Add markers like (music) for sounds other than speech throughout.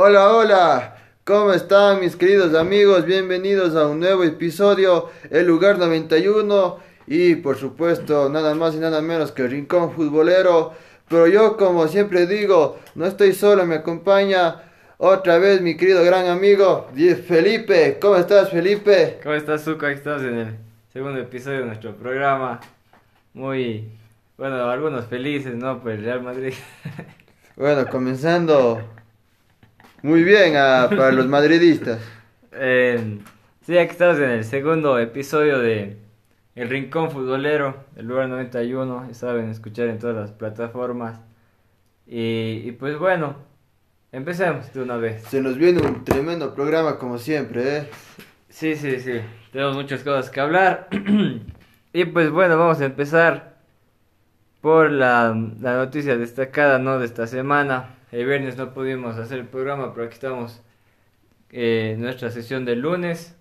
Hola, hola, ¿cómo están mis queridos amigos? Bienvenidos a un nuevo episodio, El Lugar 91 y por supuesto nada más y nada menos que Rincón Futbolero. Pero yo como siempre digo, no estoy solo, me acompaña otra vez mi querido gran amigo Felipe. ¿Cómo estás Felipe? ¿Cómo estás Zuko? Estamos en el segundo episodio de nuestro programa. Muy, bueno, algunos felices, ¿no? Pues Real Madrid. bueno, comenzando muy bien ah, para los (laughs) madridistas. Eh, sí, aquí estamos en el segundo episodio de El Rincón Futbolero, el lugar 91. Saben escuchar en todas las plataformas. Y, y, pues bueno, empecemos de una vez. Se nos viene un tremendo programa como siempre, ¿eh? Sí, sí, sí. Tenemos muchas cosas que hablar. (clears throat) y pues bueno, vamos a empezar por la, la noticia destacada, ¿no? De esta semana el viernes no pudimos hacer el programa, pero aquí estamos eh, nuestra sesión del lunes.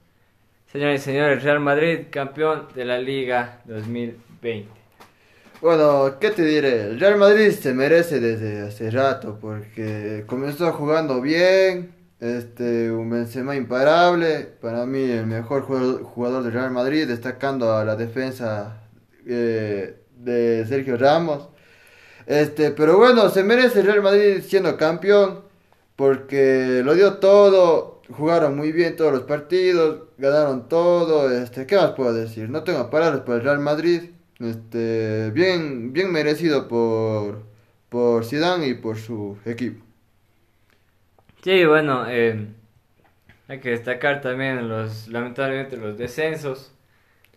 Señores y señores, Real Madrid, campeón de la Liga 2020. Bueno, ¿qué te diré? El Real Madrid se merece desde hace rato porque comenzó jugando bien, este, un Benzema imparable, para mí el mejor jugador del Real Madrid, destacando a la defensa eh, de Sergio Ramos. Este, pero bueno, se merece el Real Madrid siendo campeón porque lo dio todo, jugaron muy bien todos los partidos, ganaron todo, este, ¿qué más puedo decir? No tengo palabras para el Real Madrid, este, bien, bien merecido por, por Zidane y por su equipo. Sí, bueno, eh, hay que destacar también los, lamentablemente los descensos.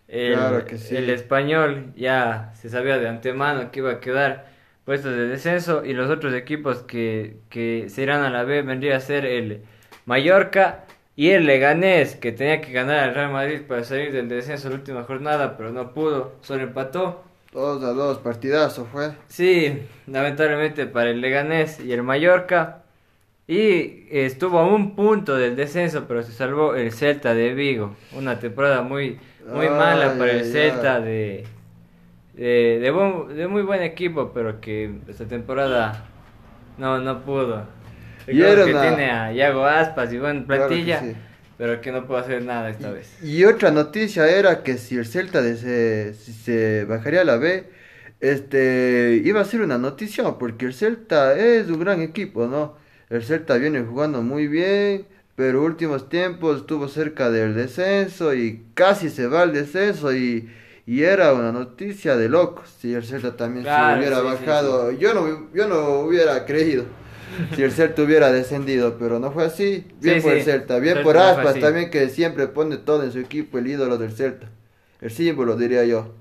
El, claro que sí. el español ya se sabía de antemano que iba a quedar puestos de descenso y los otros equipos que, que se irán a la B vendría a ser el Mallorca y el Leganés que tenía que ganar al Real Madrid para salir del descenso en la última jornada pero no pudo, solo empató. Dos a dos, partidazo fue. Sí, lamentablemente para el Leganés y el Mallorca. Y estuvo a un punto del descenso, pero se salvó el Celta de Vigo. Una temporada muy, muy mala para el Celta de, de, de, muy buen equipo, pero que esta temporada no, no pudo. Y que tiene a Iago Aspas y buena plantilla, pero que no pudo hacer nada esta vez. Y otra noticia era que si el Celta de se, si se bajaría a la B, este iba a ser una noticia, porque el Celta es un gran equipo, ¿no? El Celta viene jugando muy bien, pero últimos tiempos estuvo cerca del descenso y casi se va al descenso y y era una noticia de locos si el Celta también se hubiera bajado. Yo no yo no hubiera creído si el Celta hubiera descendido, pero no fue así. Bien por el Celta, bien por Aspas también que siempre pone todo en su equipo el ídolo del Celta. El símbolo diría yo.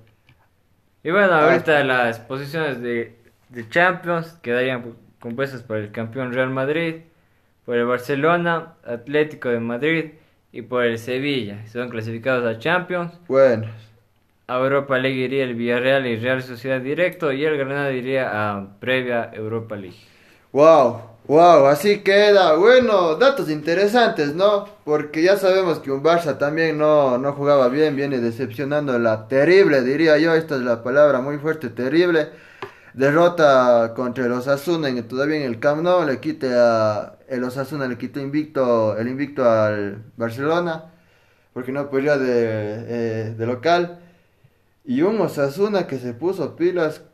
Y bueno, ahorita las posiciones de, de Champions quedarían compuestas por el campeón Real Madrid, por el Barcelona, Atlético de Madrid y por el Sevilla. Son clasificados a Champions. Bueno. Europa League iría el Villarreal y Real Sociedad directo y el Granada iría a previa Europa League. Wow, wow, así queda. Bueno, datos interesantes, ¿no? Porque ya sabemos que un Barça también no, no jugaba bien, viene decepcionando la terrible, diría yo, esta es la palabra muy fuerte, terrible. Derrota contra el Osasuna todavía en el Camp Nou, le quite a el Osasuna le quitó invicto, el invicto al Barcelona, porque no podía de, eh, de local. Y un Osasuna que se puso pilas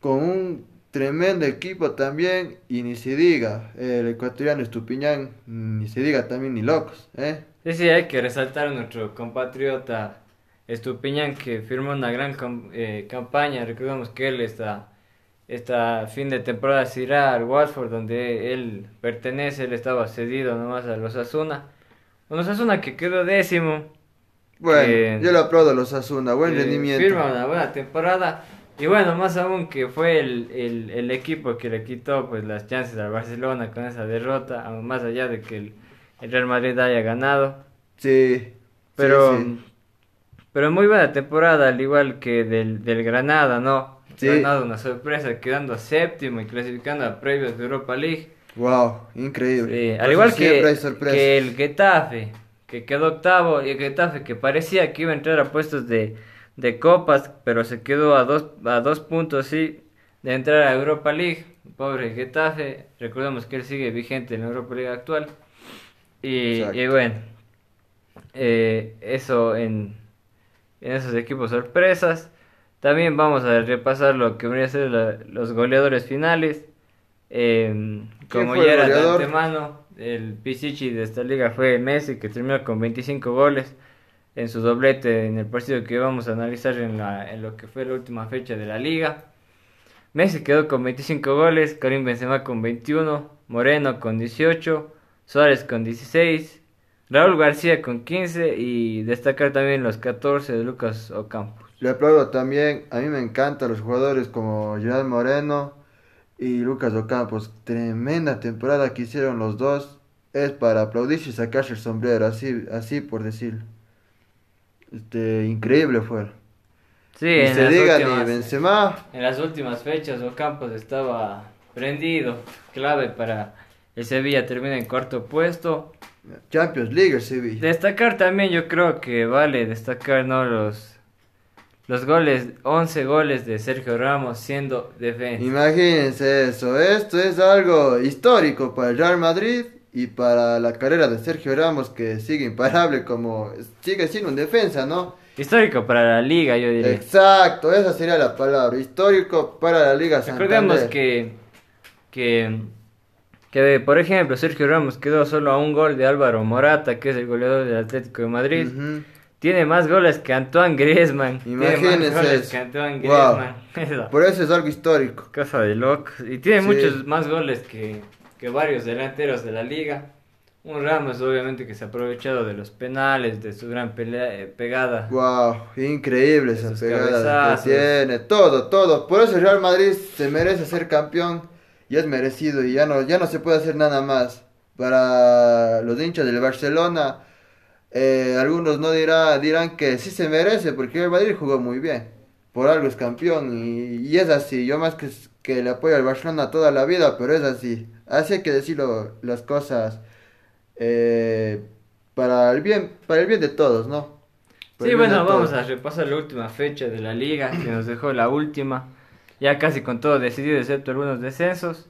con un tremendo equipo también. Y ni se diga, el ecuatoriano Estupiñán, ni se diga también ni locos. ¿eh? Sí, sí, hay que resaltar a nuestro compatriota Estupiñán que firmó una gran eh, campaña. Recordemos que él está esta fin de temporada se irá al Watford donde él pertenece, él estaba cedido nomás a los Asuna. Un Osasuna que quedó décimo bueno, yo lo aplaudo a los Asuna, buen rendimiento. Firma una buena temporada. Y bueno, más aún que fue el, el, equipo que le quitó pues las chances al Barcelona con esa derrota, más allá de que el, Real Madrid haya ganado. Sí. Pero, pero muy buena temporada, al igual que del, del Granada, ¿no? Sí. Granada una sorpresa, quedando séptimo y clasificando a previos de Europa League. Wow, increíble. al igual que, que el Getafe que quedó octavo, y el Getafe que parecía que iba a entrar a puestos de, de copas, pero se quedó a dos, a dos puntos sí, de entrar a Europa League. pobre Getafe, recordemos que él sigue vigente en la Europa League actual. Y, bueno, eh, eso en, en, esos equipos sorpresas. También vamos a repasar lo que vendría a ser los goleadores finales. Em, como ya era de antemano, el Pichichi de esta liga fue Messi, que terminó con 25 goles en su doblete en el partido que vamos a analizar en, la, lo que fue la última fecha de la liga. Messi quedó con 25 goles, Karim Benzema con 21, Moreno con 18, Suárez con 16, Raúl García con 15 y destacar también los 14 de Lucas Ocampos. Le aplaudo también, a mí me encantan los jugadores como Gerard Moreno y Lucas Ocampos. Tremenda temporada que hicieron los dos. Es para aplaudirse y sacarse el sombrero, así, así por decirlo. Este, increíble fue. Sí, en se diga ni Benzema. En las últimas fechas Ocampos estaba prendido, clave para el Sevilla termina en cuarto puesto. Champions League Sevilla. Destacar también yo creo que vale destacar no los los goles, 11 goles de Sergio Ramos siendo defensa. Imagínense eso, esto es algo histórico para el Real Madrid y para la carrera de Sergio Ramos que sigue imparable como sigue siendo un defensa, ¿no? Histórico para la liga, yo diría. Exacto, esa sería la palabra, histórico para la liga Recordemos que que que por ejemplo Sergio Ramos quedó solo a un gol de Álvaro Morata, que es el goleador del Atlético de Madrid. Tiene más goles que Antoine Griezmann. Imagínense. que Antoine Griezmann. (laughs) Por eso es algo histórico. Cosa de locos. Y tiene muchos más goles que, que varios delanteros de la liga. Un Ramos obviamente que se ha aprovechado de los penales, de su gran pelea, eh, pegada. Wow, increíble esa pegada que tiene, todo, todo. Por eso el Real Madrid se merece ser campeón y es merecido y ya no, ya no se puede hacer nada más. Para los hinchas del Barcelona, eh, algunos no dirá, dirán que sí se merece porque el Madrid jugó muy bien. Por algo es campeón y, es así. Yo más que, que le apoyo al Barcelona toda la vida, pero es así. Así hay que decirlo las cosas eh, para el bien para el bien de todos, ¿no? sí, bueno, vamos a repasar la última fecha de la liga que nos dejó la última. Ya casi con todo decidido, excepto algunos descensos.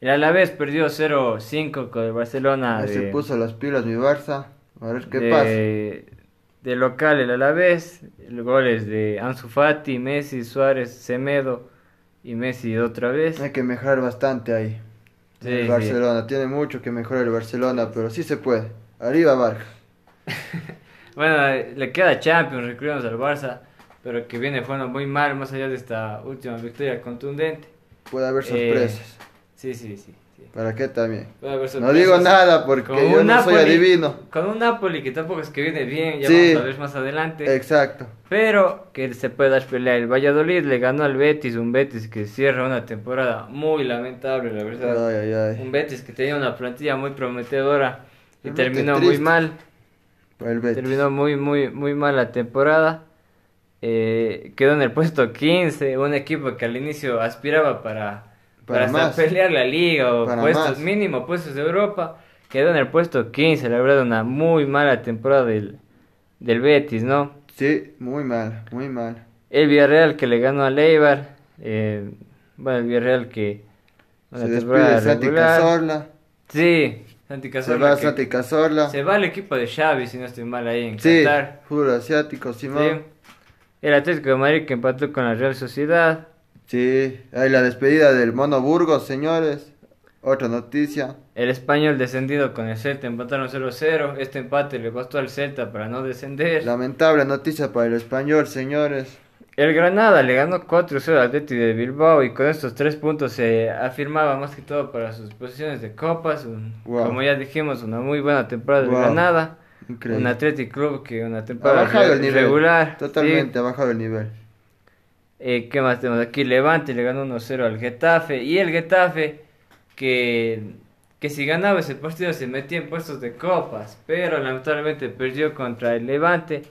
El Alavés perdió 0-5 con el Barcelona. Se puso las pilas mi Barça. A ver qué de, pasa. De local el Alavés, goles de Ansu Fati, Messi, Suárez, Semedo y Messi otra vez. Hay que mejorar bastante ahí. el Barcelona, tiene mucho que mejorar el Barcelona, pero sí se puede. Arriba Barca. (laughs) bueno, le queda Champions, recordemos al Barça, pero que viene jugando muy mal más allá de esta última victoria contundente. Puede haber sorpresas. Eh, sí, sí, sí. ¿Para qué también? No digo nada porque yo no soy adivino. Con un Napoli que tampoco es que viene bien, ya vamos a ver más adelante. Exacto. Pero que se puede dar pelea. El Valladolid le ganó al Betis, un Betis que cierra una temporada muy lamentable, la verdad. Un Betis que tenía una plantilla muy prometedora y terminó muy mal. Terminó muy, muy, muy mal la temporada. Eh, quedó en el puesto 15, un equipo que al inicio aspiraba para para, pelear la liga o puestos mínimo, puestos de Europa. Quedó en el puesto 15, la verdad, una muy mala temporada del, del Betis, ¿no? Sí, muy mal, muy mal. El Villarreal que le ganó a Leibar, eh, bueno, el Villarreal que... Se despide Santi Cazorla. Sí, Santi Cazorla. Se va Santi Cazorla. Se va el equipo de Xavi, si no estoy mal ahí en sí, Qatar. asiático, Simón. El Atlético de Madrid que empató con la Real Sociedad. Sí, hay la despedida del Mono Burgos, señores. Otra noticia. El español descendido con el Celta empataron 0-0. Este empate le costó al Celta para no descender. Lamentable noticia para el español, señores. El Granada le ganó 4-0 al Atleti de Bilbao y con estos tres puntos se afirmaba más que todo para sus posiciones de copas. Como ya dijimos, una muy buena temporada de Granada. Increíble. Un Athletic Club que una temporada ha bajado el nivel. regular. Totalmente ha bajado el nivel. Eh, ¿Qué más tenemos aquí? Levante le ganó 1-0 al Getafe. Y el Getafe, que, que si ganaba ese partido se metía en puestos de copas. Pero lamentablemente perdió contra el Levante.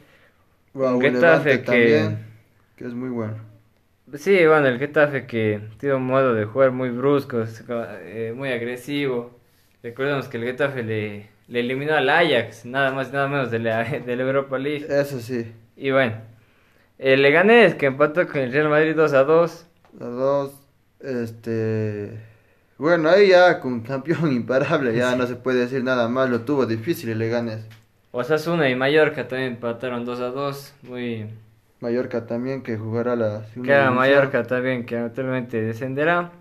un Getafe que, que es muy bueno. Sí, bueno, el Getafe que tiene un modo de jugar muy brusco, eh, muy agresivo. Recordemos que el Getafe le, le eliminó al Ajax, nada más y nada menos de la, (laughs) de la Europa League. Eso sí. Y bueno, el Leganés que empató con el Real Madrid 2 a 2. A 2. Este. Bueno, ahí ya con campeón (laughs) imparable, ya no se puede decir nada más, lo tuvo difícil y le ganes. Osasuna y Mallorca también empataron 2 a 2, muy... Mallorca también que jugará la segunda Mallorca también que actualmente descenderá.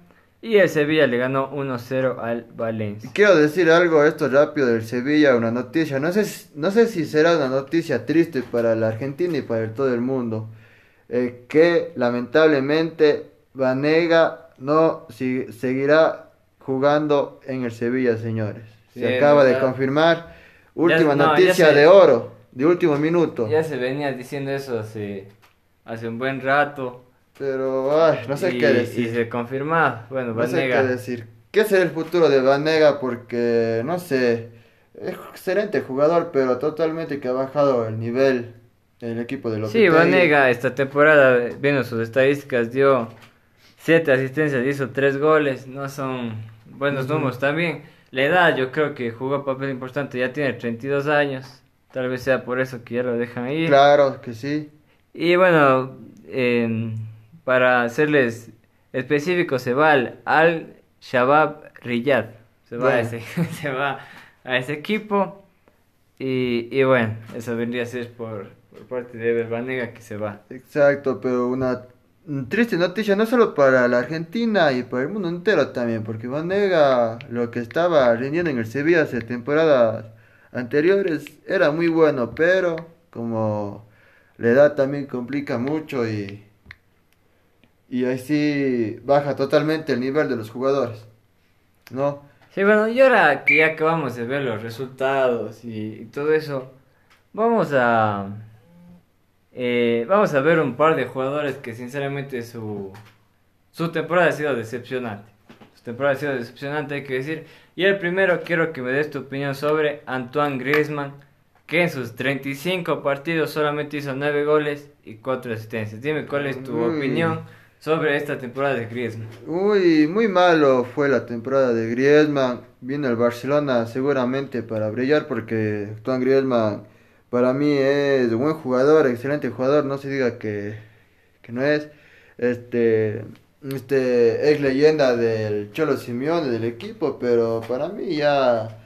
Y el Sevilla le ganó 1-0 al Valencia. Quiero decir algo esto rápido del Sevilla, una noticia. No sé, no sé si será una noticia triste para la Argentina y para todo el mundo. Eh, que lamentablemente Vanega no seguirá jugando en el Sevilla, señores. Se acaba de confirmar. Última noticia de oro, de último minuto. Ya se venía diciendo eso hace, hace un buen rato. Pero, ay, no sé qué decir. Y se confirma, bueno, Vanega. No sé qué decir. ¿Qué será el futuro de Vanega? Porque, no sé, es excelente jugador, pero totalmente que ha bajado el nivel del equipo de los Sí, Vanega esta temporada, viendo sus estadísticas, dio siete asistencias, hizo tres goles, no son buenos números también. La edad yo creo que jugó papel importante, ya tiene 32 años, tal vez sea por eso que ya lo dejan ir. Claro que sí. Y bueno, para serles específicos, se va al, Shabab Riyad, se va, a ese, (laughs) se va a ese equipo. Y, y bueno, eso vendría a ser por, por parte de Ever que se va. Exacto, pero una triste noticia no solo para la Argentina y para el mundo entero también, porque Vanega lo que estaba rindiendo en el Sevilla hace temporadas anteriores era muy bueno, pero como la edad también complica mucho y y ahí sí baja totalmente el nivel de los jugadores, ¿no? Sí, bueno, y ahora que ya acabamos de ver los resultados y todo eso, vamos a eh, vamos a ver un par de jugadores que sinceramente su, su temporada ha sido decepcionante. Su temporada ha sido decepcionante, hay que decir. Y el primero quiero que me des tu opinión sobre Antoine Griezmann, que en sus 35 partidos solamente hizo 9 goles y 4 asistencias. Dime cuál es tu opinión sobre esta temporada de Griezmann. Uy, muy malo fue la temporada de Griezmann. Vino el Barcelona seguramente para brillar porque Antoine Griezmann para mí es buen jugador, excelente jugador, no se diga que, no es. Este, este es leyenda del Cholo Simeone del equipo, pero para mí ya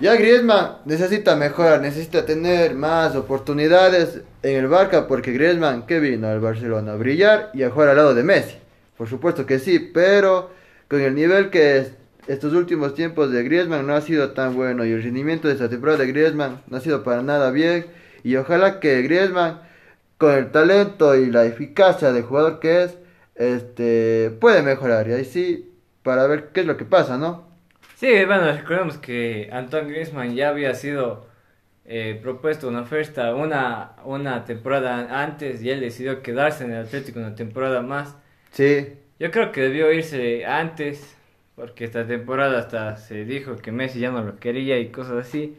ya Griezmann necesita mejorar, necesita tener más oportunidades en el Barca porque Griezmann que vino al Barcelona a brillar y a jugar al lado de Messi. Por supuesto que sí, pero con el nivel que es, estos últimos tiempos de Griezmann no ha sido tan bueno y el rendimiento de esta temporada de Griezmann no ha sido para nada bien y ojalá que Griezmann con el talento y la eficacia de jugador que es este puede mejorar y ahí sí para ver qué es lo que pasa, ¿no? Sí, bueno, recordemos que Antoine Griezmann ya había sido eh, propuesto una oferta una, una temporada antes y él decidió quedarse en el Atlético una temporada más. Sí. Yo creo que debió irse antes porque esta temporada hasta se dijo que Messi ya no lo quería y cosas así.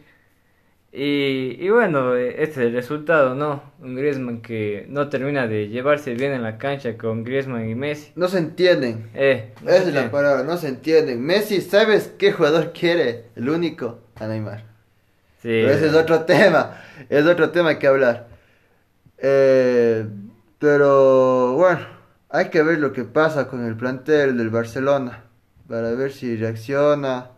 Y, y bueno, este es el resultado, ¿no? Un Griezmann que no termina de llevarse bien en la cancha con Griezmann y Messi. No se entienden. Eh, Esa es la palabra, no se entienden. Messi, ¿sabes qué jugador quiere? El único, a Neymar. Sí. Pero ese es otro (laughs) tema, es otro tema que hablar. Eh, pero bueno, hay que ver lo que pasa con el plantel del Barcelona para ver si reacciona.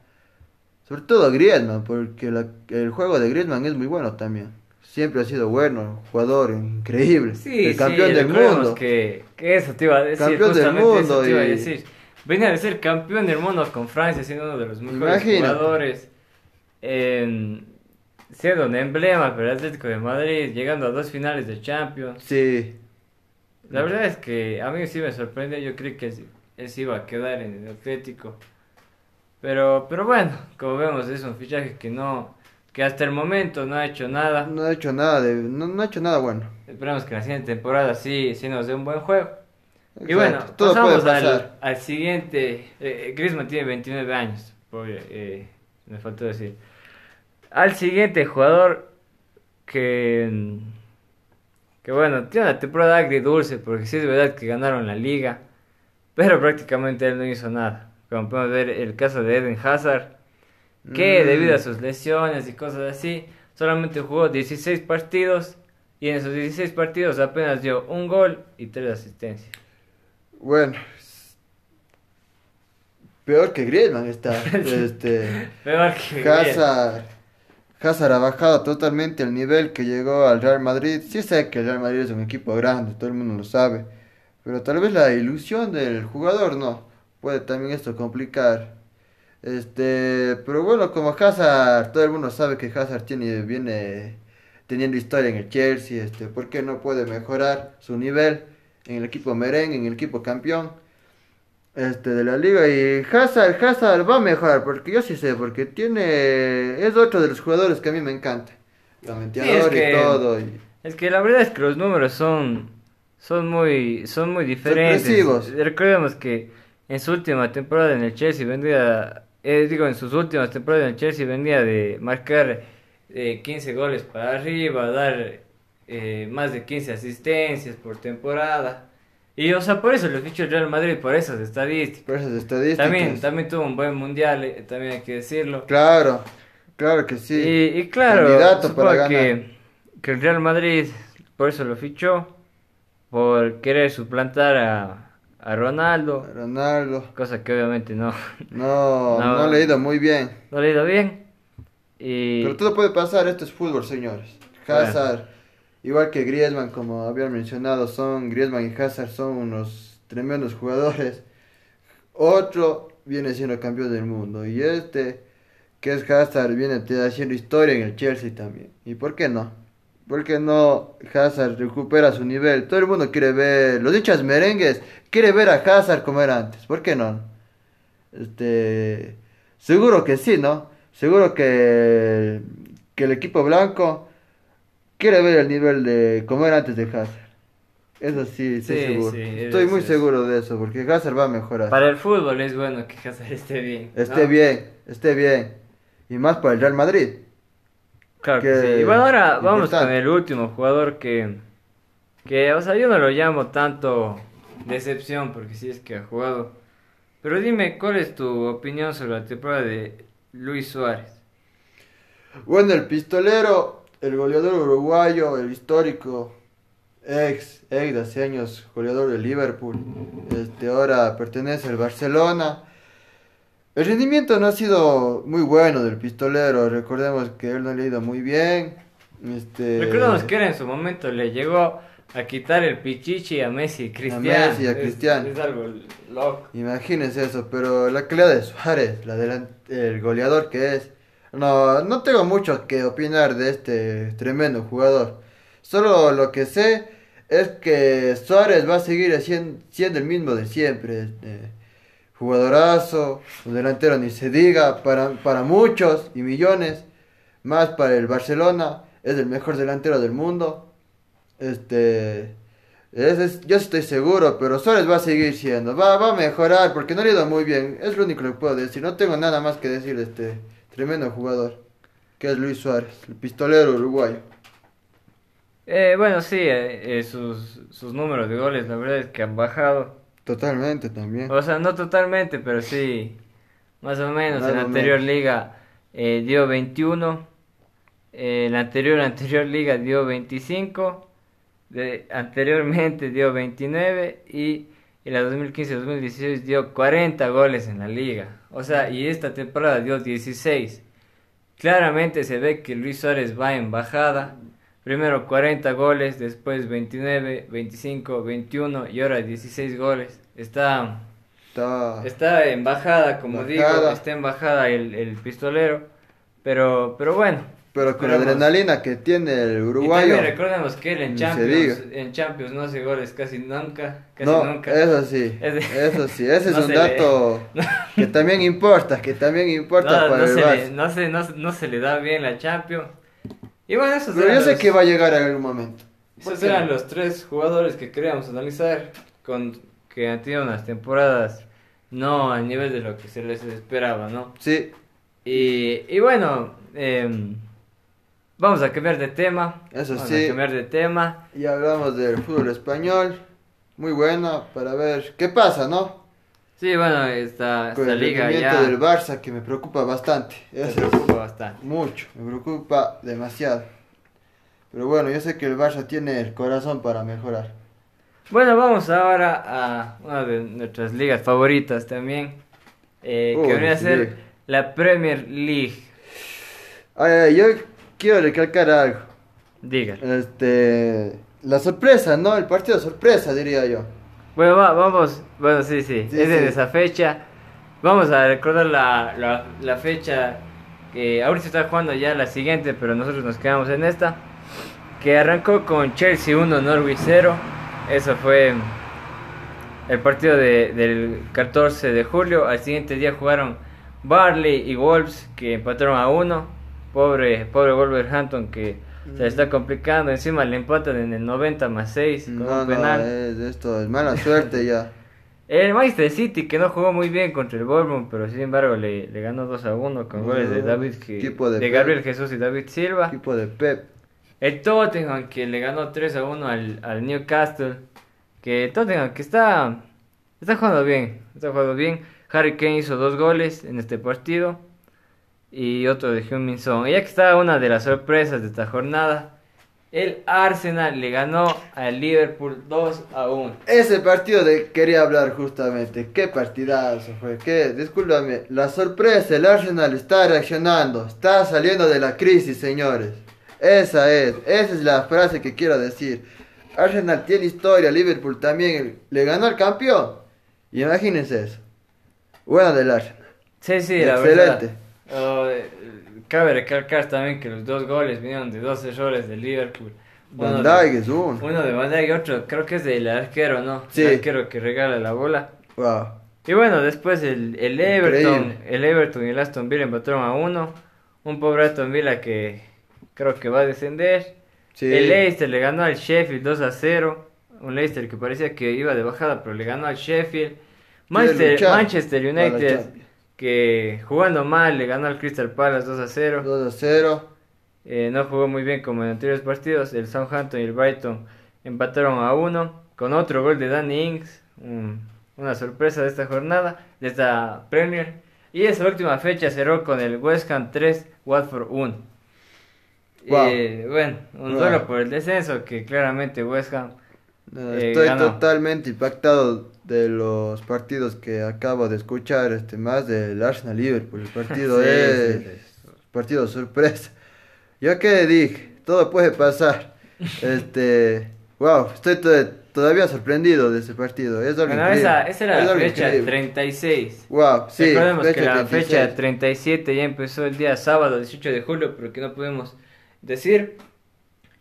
Sobre todo Griezmann, porque el juego de Griezmann es muy bueno también. Siempre ha sido bueno, jugador increíble. Sí, el campeón del mundo. Que, que, eso te iba a decir. Campeón del mundo. Te iba a decir. Venía de ser campeón del mundo con Francia, siendo uno de los mejores jugadores. siendo un emblema para el Atlético de Madrid, llegando a dos finales de Champions. Sí. La verdad es que a mí sí me sorprende. Yo creí que él se iba a quedar en el Atlético. Pero, pero bueno, como vemos es un fichaje que no, que hasta el momento no ha hecho nada. No ha hecho nada de, no, ha hecho nada bueno. Esperamos que la siguiente temporada sí, sí nos dé un buen juego. Y bueno, pasamos al, al, siguiente. Eh, Griezmann tiene 29 años, eh, me faltó decir. Al siguiente jugador que, que bueno, tiene una temporada agridulce, porque sí es verdad que ganaron la liga pero prácticamente él no hizo nada. Como podemos ver el caso de Eden Hazard, que mm. debido a sus lesiones y cosas así, solamente jugó 16 partidos y en esos 16 partidos apenas dio un gol y tres asistencias. Bueno, peor que Griezmann está. (laughs) este, peor que Hazard, Hazard ha bajado totalmente el nivel que llegó al Real Madrid. Sí sé que el Real Madrid es un equipo grande, todo el mundo lo sabe. Pero tal vez la ilusión del jugador no. Puede también esto complicar. Este, pero bueno, como Hazard, todo el mundo sabe que Hazard tiene, viene teniendo historia en el Chelsea, este, ¿por qué no puede mejorar su nivel en el equipo merengue, en el equipo campeón? este de la liga y Hazard, Hazard va a mejorar porque yo sí sé porque tiene es otro de los jugadores que a mí me encanta Lamenteador y todo es que la verdad es que los números son son muy son muy diferentes recordemos que en su última temporada en el Chelsea vendía eh, digo en sus últimas temporadas en el Chelsea vendía de marcar eh, 15 goles para arriba dar eh, más de 15 asistencias por temporada y, o sea, por eso lo fichó el Real Madrid, por esas estadísticas. Por esas estadísticas. También, también tuvo un buen mundial, eh, también hay que decirlo. Claro, claro que sí. Y, y claro, Candidato para que, que el Real Madrid, por eso lo fichó, por querer suplantar a, a Ronaldo. Ronaldo. Cosa que obviamente no. No, (laughs) no, no, le ha ido muy bien. No le ha ido bien. Y... Pero todo puede pasar, esto es fútbol, señores. Hazard. Igual que Griezmann, como había mencionado, son Griezmann y Hazard son unos tremendos jugadores. Otro viene siendo campeón del mundo y este, que es Hazard, viene haciendo historia en el Chelsea también. ¿Y por qué no? ¿Por qué no Hazard recupera su nivel? Todo el mundo quiere ver, los hinchas merengues quiere ver a Hazard como era antes. ¿Por qué no? Este, seguro que sí, ¿no? Seguro que, que el equipo blanco quiere ver el nivel de como era antes de Hazard. Eso sí, estoy seguro. estoy muy seguro de eso, porque Hazard va a mejorar. Para el fútbol es bueno que Hazard esté bien. Esté bien, esté bien. Y más para el Real Madrid. Claro que, sí. Bueno, ahora vamos con el último jugador que, que, o sea, yo no lo llamo tanto decepción, porque sí es que ha jugado. Pero dime, ¿cuál es tu opinión sobre la temporada de Luis Suárez? Bueno, el pistolero el goleador uruguayo, el histórico ex, ex de hace años goleador de Liverpool, este, ahora pertenece al Barcelona. El rendimiento no ha sido muy bueno del pistolero, recordemos que él no le ha ido muy bien. Este... Recordemos que él en su momento le llegó a quitar el pichichi a Messi y Cristiano. A Messi y a Cristiano. Es, algo loco. Imagínense eso, pero la calidad de Suárez, la el goleador que es, no, no tengo mucho que opinar de este tremendo jugador. Solo lo que sé es que Suárez va a seguir siendo, el mismo de siempre. Este, jugadorazo, un delantero ni se diga, para, para muchos y millones, más para el Barcelona, es el mejor delantero del mundo. Este, yo estoy seguro, pero Suárez va a seguir siendo, va, va a mejorar porque no le ha ido muy bien, es lo único que puedo decir, no tengo nada más que decir de este Tremendo jugador. Que es Luis Suárez, el pistolero uruguayo. Eh, bueno, sí, eh, eh, sus, sus números de goles, la verdad es que han bajado. Totalmente también. O sea, no totalmente, pero sí, más o menos. en la anterior liga dio 21. en la anterior, anterior liga dio 25. De, anteriormente dio 29 y en la 2015-2016 dio 40 goles en la liga. O sea, y esta temporada dio 16. Claramente se ve que Luis Suárez va en bajada. Primero 40 goles, después 29, 25, 21 y ahora 16 goles. Está, está, en bajada, como digo, está en bajada el, el pistolero. Pero, pero bueno, pero con la adrenalina que tiene el uruguayo. Y también recordemos que él en Champions, en Champions no hace goles casi nunca. Casi no, nunca. Eso sí, eso sí, ese (laughs) es un dato (laughs) que también importa, que también importa para el se no, se, no, se le da bien la Champions. Y bueno, eso Pero yo sé que va a llegar en algún momento. Esos eran los tres jugadores que queríamos analizar, con que han tenido unas temporadas no al nivel de lo que se les esperaba, ¿no? Sí. Y, y bueno, eh, Vamos a cambiar de tema. Eso Vamos sí. A cambiar de tema. Y hablamos del fútbol español. Muy bueno para ver qué pasa, ¿no? Sí, bueno, esta, Con el liga ya... del Barça que me preocupa bastante. Me preocupa bastante. Mucho, me preocupa demasiado. Pero bueno, yo sé que el Barça tiene el corazón para mejorar. Bueno, vamos ahora a una de nuestras ligas favoritas también. eh, que venía a ser la Premier League. Ay, yo quiero recalcar algo. Diga. Este, la sorpresa, ¿no? El partido sorpresa, diría yo. Bueno, vamos, bueno, sí, sí, es de esa fecha. Vamos a recordar la, la, la fecha que ahorita está jugando ya la siguiente, pero nosotros nos quedamos en esta. Que arrancó con Chelsea 1, Norwich 0. Eso fue el partido de, del 14 de julio. Al siguiente día jugaron Barley y Wolves, que empataron a 1. Pobre, pobre Wolverhampton que se está complicando. Encima le empatan en el 90 más 6 con un penal. esto es mala suerte ya. (laughs) El Manchester City que no jugó muy bien contra el Bournemouth, pero sin embargo le, le ganó 2 a 1 con goles de David de, Gabriel Jesús y David Silva. Equipo de Pep. El Tottenham que le ganó 3 a 1 al, al Newcastle. Que Tottenham que está está jugando bien, está jugando bien. Harry Kane hizo dos goles en este partido y otro de Heung-Min Son. ya que está una de las sorpresas de esta jornada, el Arsenal le ganó al Liverpool 2 a 1. Ese partido de quería hablar justamente. Qué partidazo fue. Qué, discúlpame. La sorpresa, el Arsenal está reaccionando. Está saliendo de la crisis, señores. Esa es. Esa es la frase que quiero decir. Arsenal tiene historia. Liverpool también le ganó al campeón. Imagínense eso. Bueno del Arsenal. Sí, sí, la Excelente. Oh, Cabe recalcar también que los dos goles vinieron de dos errores de Liverpool. Van Dijk es uno. Uno de Van Dijk y otro, creo que es del arquero, ¿no? Sí. El arquero que regala la bola. Wow. Y bueno, después el, el Everton, el Everton y el Aston Villa empataron a uno. Un pobre Aston Villa que creo que va a descender. Sí. El Leicester le ganó al Sheffield 2 a 0. Un Leicester que parecía que iba de bajada, pero le ganó al Sheffield. Manchester, Manchester United que jugando mal le ganó al Crystal Palace 2 a 0. 2 a 0. Eh, no jugó muy bien como en anteriores partidos. El Southampton y el Brighton empataron a 1 con otro gol de Danny Ings. una sorpresa de esta jornada, de esta Premier. Y esa última fecha cerró con el West Ham 3, Watford 1. Eh, bueno, un duelo por el descenso que claramente West Ham. Eh, estoy totalmente impactado de los partidos que acabo de escuchar, este más del Arsenal Liverpool, el (laughs) partido es partido sorpresa. Yo que dije, todo puede pasar. (laughs) Este, wow, estoy todavía sorprendido de ese partido. Es bueno, esa, esa, era la fecha 36. Wow, sí. Recordemos que la fecha 37 ya empezó el día sábado 18 de julio, pero que no pudimos decir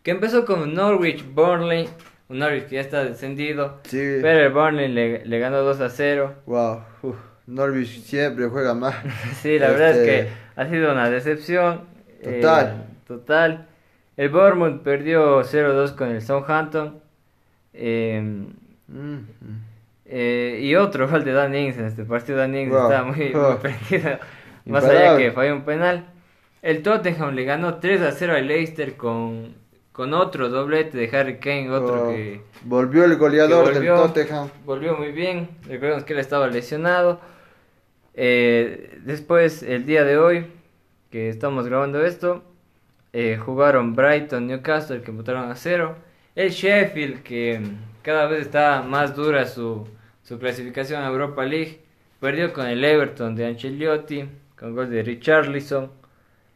que empezó con Norwich, Burnley, Norwich que ya está descendido. Pero el Burnley le, le ganó 2 a 0. Wow. Norwich siempre juega mal. (laughs) sí, la verdad es que este, ha sido una decepción. Total. Eh, total. El Bournemouth perdió 0-2 con el Southampton. Em, mm-hmm. eh, y otro gol de Dan Ings en este partido. Dan Ings está muy, muy perdido. (laughs) Más allá que falló un penal. El Tottenham le ganó 3 a 0 al Leicester con con otro doblete de Harry Kane, otro oh, que... Volvió el goleador del Tottenham. Volvió muy bien, recordemos que él estaba lesionado. Eh, después, el día de hoy, que estamos grabando esto, eh, jugaron Brighton, Newcastle, que votaron a cero. El Sheffield, que cada vez está más dura su, su clasificación a Europa League, perdió con el Everton de Ancelotti, con gol de Richarlison.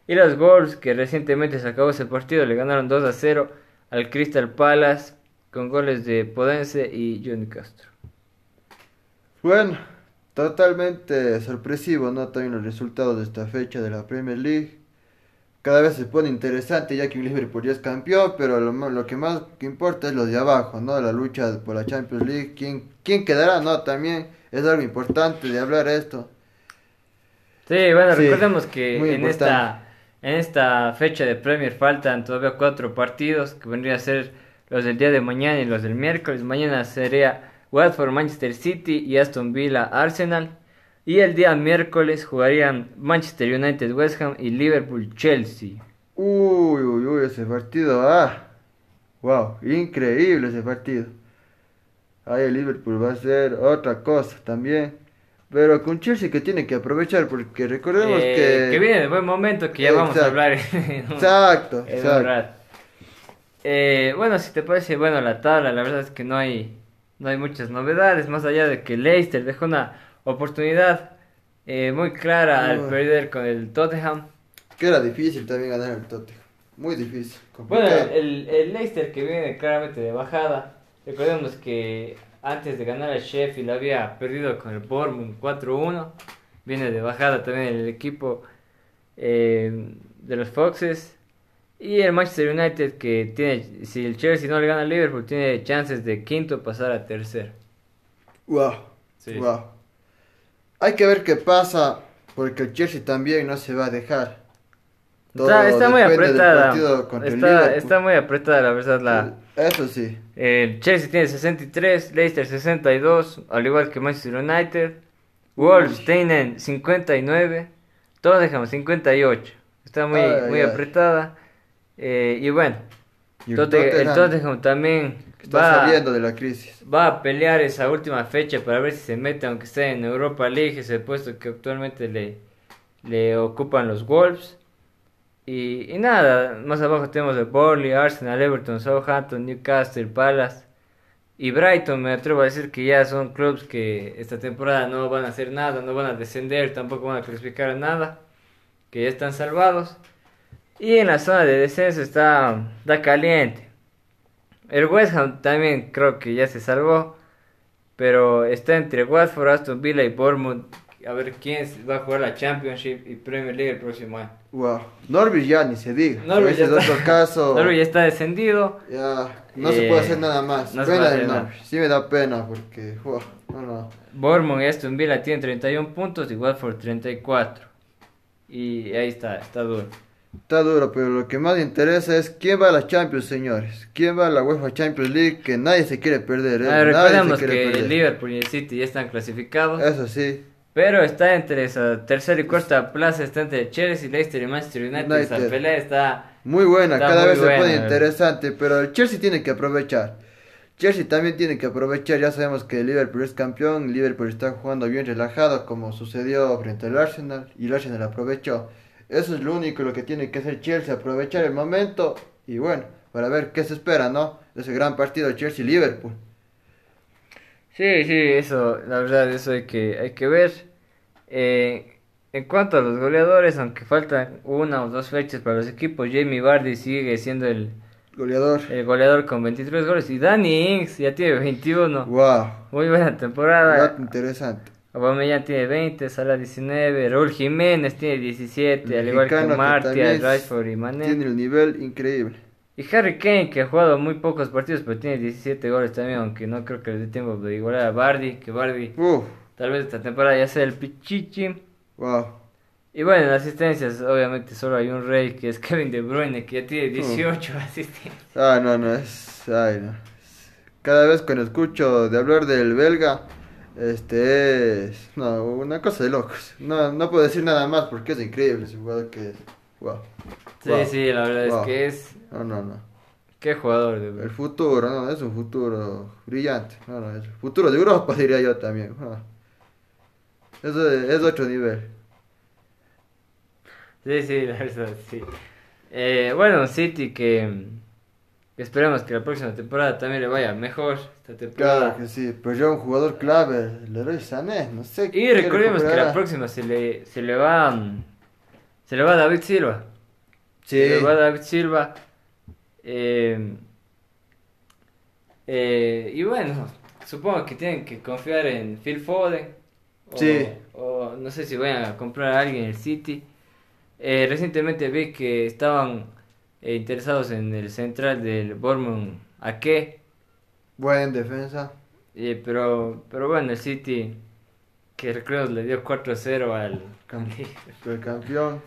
Y los Wolves, que recientemente se acabó ese partido, le ganaron 2 a 0 al Crystal Palace con goles de Podense y Johnny Castro. Bueno, totalmente sorpresivo, ¿no? También los resultados de esta fecha de la Premier League. Cada vez se pone interesante ya que Liverpool ya es campeón, pero lo, que más importa es lo de abajo, ¿no? La lucha por la Champions League. ¿Quién, quién quedará? No, también es algo importante de hablar esto. Sí, bueno, recordemos que en esta en esta fecha de Premier faltan todavía cuatro partidos que vendrían a ser los del día de mañana y los del miércoles. Mañana sería Watford, Manchester City y Aston Villa, Arsenal. Y el día miércoles jugarían Manchester United, West Ham y Liverpool, Chelsea. Uy, uy, uy, ese partido, ah, wow, increíble ese partido. Ahí el Liverpool va a ser otra cosa también. Pero con Chelsea que tiene que aprovechar porque recordemos eh, que... Que viene de buen momento que ya vamos a hablar. exacto, exacto. Eh, bueno, si te parece, bueno, la tabla, la verdad es que no hay, no hay muchas novedades, más allá de que Leicester dejó una oportunidad eh, muy clara al perder con el Tottenham. Que era difícil también ganar el Tottenham. Muy difícil. Bueno, el, el Leicester que viene claramente de bajada. Recordemos que antes de ganar el Sheffield había perdido con el Bournemouth 4-1. Viene de bajada también el equipo eh, de los Foxes. Y el Manchester United que tiene, si el Chelsea no le gana al Liverpool, tiene chances de quinto pasar a tercer. Wow. Wow. Hay que ver qué pasa, porque el Chelsea también no se va a dejar. Está, muy apretada. Está, muy apretada, la verdad. La, Eso sí. El Chelsea tiene 63, Leicester 62, al igual que Manchester United. Wolves tienen 59, todos dejamos 58. Está muy, muy apretada. Eh, y bueno, el Tottenham también Está saliendo de la crisis. Va a pelear esa última fecha para ver si se mete, aunque esté en Europa League, ese puesto que actualmente le, le ocupan los Wolves. Y, nada, más abajo tenemos el Burnley, Arsenal, Everton, Southampton, Newcastle, Palace y Brighton. Me atrevo a decir que ya son clubes que esta temporada no van a hacer nada, no van a descender, tampoco van a clasificar a nada, que ya están salvados. Y en la zona de descenso está, está caliente. El West Ham también creo que ya se salvó. Pero está entre Watford, Aston Villa y Bournemouth. A ver quién va a jugar la Championship y Premier League el próximo año. Wow. Norwich ya ni se diga. Norwich ya, está, caso. (laughs) Norwich ya está descendido. Ya, no se puede hacer nada más. No pena de Norwich. Sí me da pena porque, wow, no, no. Bournemouth y Aston Villa tienen 31 puntos y Watford 34. Y ahí está, está duro. Está duro, pero lo que más interesa es quién va a la Champions, señores. ¿Quién va a la UEFA Champions League? Que nadie se quiere perder. ¿eh? Ah, recordemos que el Liverpool y el City ya están clasificados. Eso sí. Pero está entre esa tercera y cuarta plaza, está entre Chelsea, Leicester y Manchester United. Esa pelea está muy buena, cada vez se pone interesante, pero el Chelsea tiene que aprovechar. Chelsea también tiene que aprovechar, ya sabemos que Liverpool es campeón, Liverpool está jugando bien relajado como sucedió frente al Arsenal y el Arsenal aprovechó. Eso es lo único lo que tiene que hacer Chelsea, aprovechar el momento y bueno, para ver qué se espera, ¿no? Ese gran partido Chelsea-Liverpool. Sí, sí, eso, la verdad, eso hay que, hay que ver. Eh, en cuanto a los goleadores, aunque faltan una o dos fechas para los equipos, Jamie Vardy sigue siendo el goleador. El goleador con 23 goles. Y Danny Ings ya tiene 21. Wow. Muy buena temporada. interesante. Aubameyang tiene 20, Sala 19, Raúl Jiménez tiene 17, al igual que Marty, Rashford y Mané. Tiene un nivel increíble. Y Harry Kane, que ha jugado muy pocos partidos, pero tiene 17 goles también, aunque no creo que le dé tiempo de igualar a Bardi, que Bardi tal vez esta temporada ya sea el pichichi. Wow. Y bueno, en asistencias, obviamente solo hay un rey que es (laughs) Kevin De Bruyne, que ya tiene 18 asistencias. Ah, no, no, es... Ay, no. Cada vez que escucho de hablar del belga este es. No, una cosa de locos. No, no puedo decir nada más porque es increíble ese jugador que es. Wow. Sí, sí, la verdad es que es. No, no, no. Qué jugador, de El futuro, no, es un futuro brillante. No, no, es el futuro de Europa, (laughs) diría yo también. Eso es, otro nivel. Sí, sí, la verdad, sí. Eh, bueno, City que Esperemos que la próxima temporada también le vaya mejor. Esta temporada. Claro que sí, pero yo un jugador clave, Leroy Sané, no sé. Y recordemos que la próxima se le, se le va se le va a David Silva. Sí. Se le va a David Silva. Eh, eh, y bueno, supongo que tienen que confiar en Phil Foden. O, sí. O no sé si vayan a comprar a alguien en el City. Eh, recientemente vi que estaban eh, interesados en el central del Bournemouth. ¿A qué? Buen defensa. Eh, pero, pero bueno, el City, que creo le dio 4-0 al el campeón.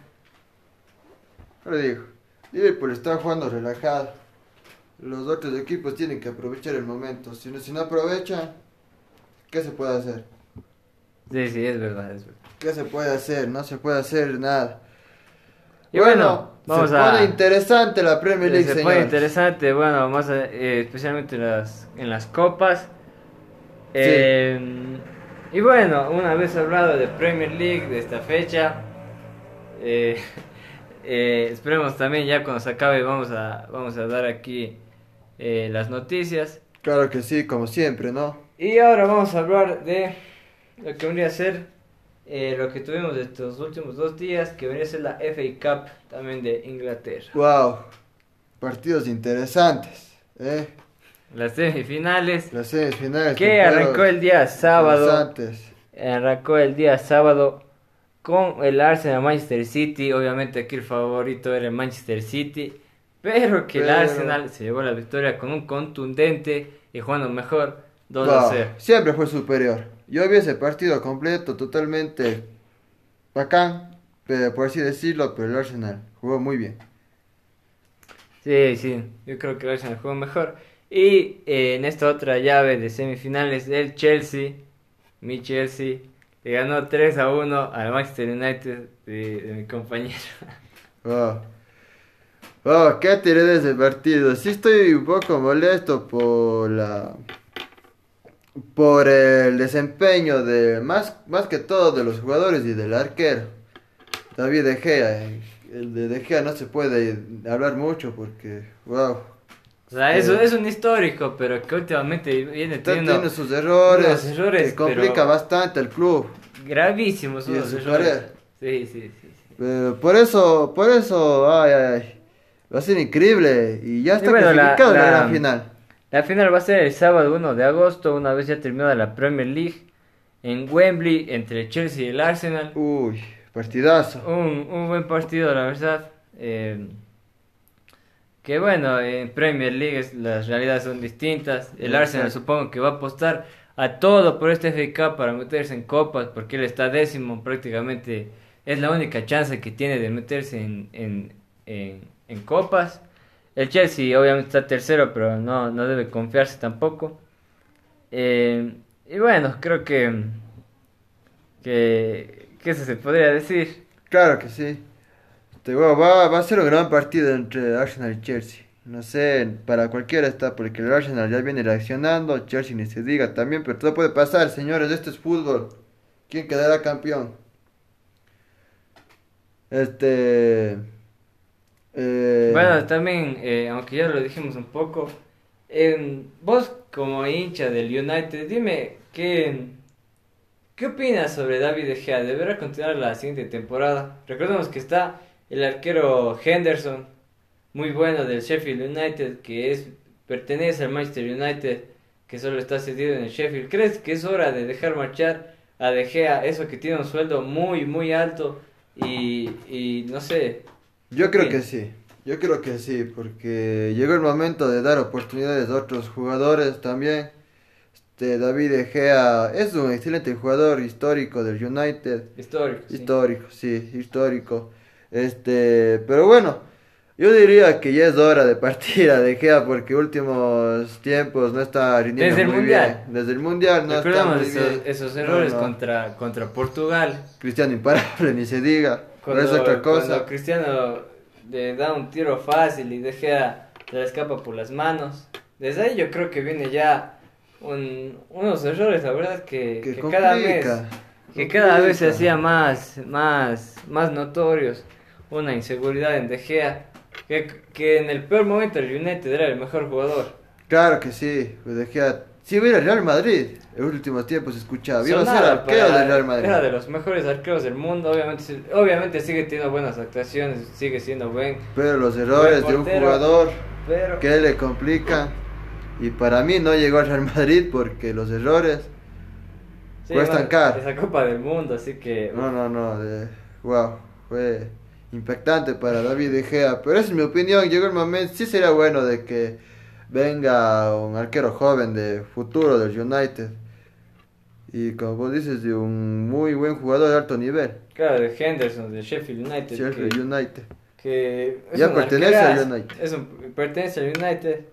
Pero digo, Liverpool está jugando relajado. Los otros equipos tienen que aprovechar el momento. Si no, si no aprovechan, ¿qué se puede hacer? Sí, sí, es verdad, es verdad. ¿Qué se puede hacer? No se puede hacer nada. Y bueno, vamos se pone interesante la Premier League, Se pone interesante, bueno, más eh, especialmente en las, en las copas. Eh, y bueno, una vez hablado de Premier League, de esta fecha, eh, esperemos también ya cuando se acabe vamos a, vamos a dar aquí las noticias. Claro que sí, como siempre, ¿no? Y ahora vamos a hablar de lo que vendría a ser eh, lo que tuvimos estos últimos dos días, que venía a ser la FA Cup también de Inglaterra. ¡Wow! Partidos interesantes, ¿eh? Las semifinales. Las semifinales. Que arrancó el día sábado. Arrancó el día sábado con el Arsenal Manchester City. Obviamente aquí el favorito era el Manchester City. Pero que el Arsenal se llevó la victoria con un contundente y jugando mejor 2 a 0. Siempre fue superior. Yo vi ese partido completo, totalmente bacán, por así decirlo, pero el Arsenal jugó muy bien. Sí, sí, yo creo que el Arsenal jugó mejor. Y eh, en esta otra llave de semifinales, el Chelsea, mi Chelsea, le ganó 3 a 1 al Manchester United de, mi compañero. (laughs) Oh. oh, ¿qué tiré de ese partido? Sí estoy un poco molesto por la por el desempeño de más, más que todo de los jugadores y del arquero. David De Gea, el de De Gea no se puede hablar mucho porque, wow. O sea, eso es un histórico, pero que últimamente viene teniendo tiene sus errores, errores que complica bastante el club. Gravísimos sus errores. Sí, sí, sí. por eso, por eso, ay, ay, va a ser increíble y ya está clasificado la, la, la final. La final va a ser el sábado 1 de agosto, una vez ya terminada la Premier League, en Wembley, entre Chelsea y el Arsenal. Uy, partidazo. Un, un buen partido, la verdad. Eh, que bueno, en Premier League las realidades son distintas. El Arsenal supongo que va a apostar a todo por este FA para meterse en copas, porque él está décimo prácticamente. Es la única chance que tiene de meterse en, en, en, en copas. El Chelsea obviamente está tercero, pero no, no debe confiarse tampoco. Eh, y bueno, creo que, que, que eso se podría decir. Claro que sí. Este, va, va a ser un gran partido entre Arsenal y Chelsea. No sé, para cualquiera está, porque el Arsenal ya viene reaccionando, Chelsea ni se diga también, pero todo puede pasar, señores, esto es fútbol. ¿Quién quedará campeón? Este... Eh, bueno, también, eh, aunque ya lo dijimos un poco, vos como hincha del United, dime qué, qué opinas sobre David Gea. ¿Deberá continuar la siguiente temporada? Recordemos que está el arquero Henderson, muy bueno del Sheffield United, que es pertenece al Manchester United, que solo está cedido en el Sheffield. ¿Crees que es hora de dejar marchar a De Gea, eso que tiene un sueldo muy, muy alto y, y no sé, yo creo que sí, yo creo que sí, porque llegó el momento de dar oportunidades a otros jugadores también. Este, David De Gea es un excelente jugador histórico del United. Histórico. Histórico, sí, histórico. Este, pero bueno, yo diría que ya es hora de partir a De Gea porque últimos tiempos no está rindiendo Desde el mundial. Desde el mundial no está muy esos, esos errores contra contra Portugal. Cristiano imparable (laughs) ni se diga. Cuando, es otra cosa. Cuando Cristiano le da un tiro fácil y deja, se le escapa por las manos. Desde ahí yo creo que viene ya un, unos errores, la verdad, que, que, cada vez que cada vez se hacía más, más, más notorios. Una inseguridad en De Gea, que, que en el peor momento el United era el mejor jugador. Claro que sí, De Gea si hubiera el Real Madrid, en los últimos tiempos se escuchaba. Iba a ser arquero del Real Madrid. Era de los mejores arqueros del mundo. Obviamente, obviamente sigue teniendo buenas actuaciones, sigue siendo buen. Pero los errores de un jugador que le complican. Y para mí no llegó al Real Madrid porque los errores cuestan caro. Esa Copa del Mundo, así que. No, no, no. wow, fue impactante para David De Gea. Pero esa es mi opinión. Llegó el momento. Sí sería bueno de que venga un arquero joven de futuro del United. Y como vos dices, de un muy buen jugador de alto nivel. Claro, de Henderson, de Sheffield United. Sheffield United. Que ya pertenece al United. Es un, pertenece al United.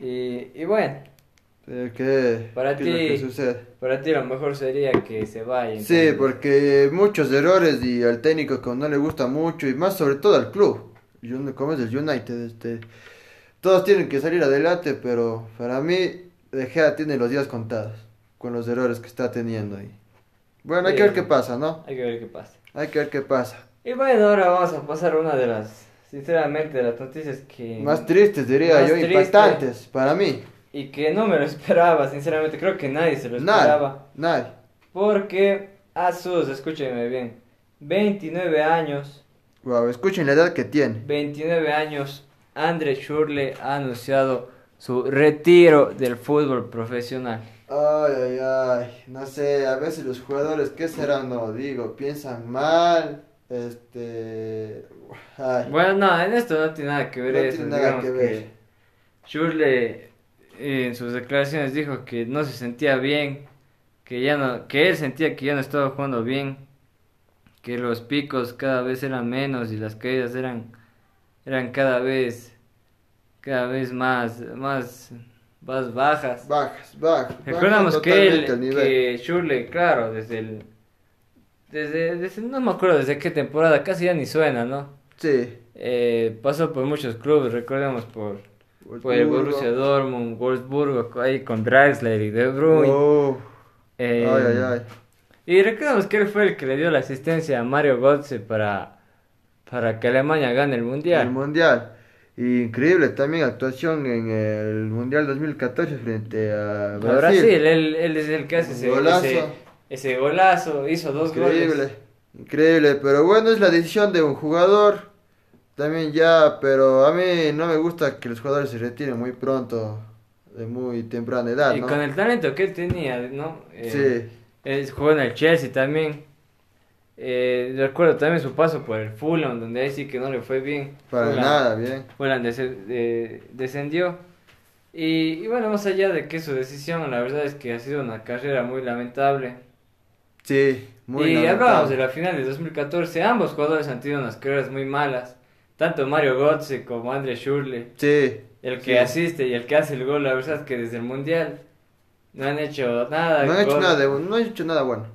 Y, y bueno. ¿Qué, para ti, sucede? Para ti lo mejor sería que se vaya. Sí, porque muchos errores y al técnico que no le gusta mucho y más sobre todo al club. Como es el United, este todos tienen que salir adelante, pero para mí De Gea tiene los días contados con los errores que está teniendo ahí. Bueno, hay que ver qué pasa, ¿no? Hay que ver qué pasa. Hay que ver qué pasa. Y bueno, ahora vamos a pasar a una de las, sinceramente, de las noticias que... Más tristes, diría yo, impactantes para mí. Y que no me lo (laughs) esperaba, sinceramente, creo que nadie se lo esperaba. Nadie. Porque Asus, escúchenme bien. 29 años. Wow, escuchen la edad que tiene. 29 años. Andre Schurle ha anunciado su retiro del fútbol profesional. Ay, ay, ay, no sé, a veces los jugadores, ¿qué será? No, digo, piensan mal, este... Bueno, no, en esto no tiene nada que ver no Tiene nada que ver. Schurle en sus declaraciones dijo que no se sentía bien, que ya no, que él sentía que ya no estaba jugando bien, que los picos cada vez eran menos y las caídas eran, eran cada vez cada vez más, más, más bajas. Bajas, bajas. Recordamos que él, que Shurley, claro, desde el, desde, desde, no me acuerdo desde qué temporada, casi ya ni suena, ¿no? Sí. Eh, pasó por muchos clubes, recordemos por, por el Borussia Dortmund, Wolfsburgo, ahí con Draxler y De Bruyne. Oh. Eh, ay, ay, ay. Y recordemos que él fue el que le dio la asistencia a Mario Götze para, para que Alemania gane el Mundial. El Mundial. Increíble también actuación en el Mundial 2014 frente a Brasil. Brasil, él, él es el que hace ese golazo. Ese, golazo, hizo dos increíble, goles. Increíble, pero bueno, es la decisión de un jugador. También ya, pero a mí no me gusta que los jugadores se retiren muy pronto, de muy temprana edad. Y con el talento que él tenía, ¿no? Eh, sí. Él jugó en el Chelsea también. Eh, recuerdo también su paso por el Fulham, donde ahí sí que no le fue bien. Para nada, bien. Fulham descendió. Y, bueno, más allá de que su decisión, la verdad es que ha sido una carrera muy lamentable. Sí, muy Y hablábamos de la final de 2014, ambos jugadores han tenido unas carreras muy malas. Tanto Mario Götze como André Schurle. Sí. El que asiste y el que hace el gol, la verdad es que desde el Mundial no han hecho nada. No han hecho nada, no han hecho nada bueno.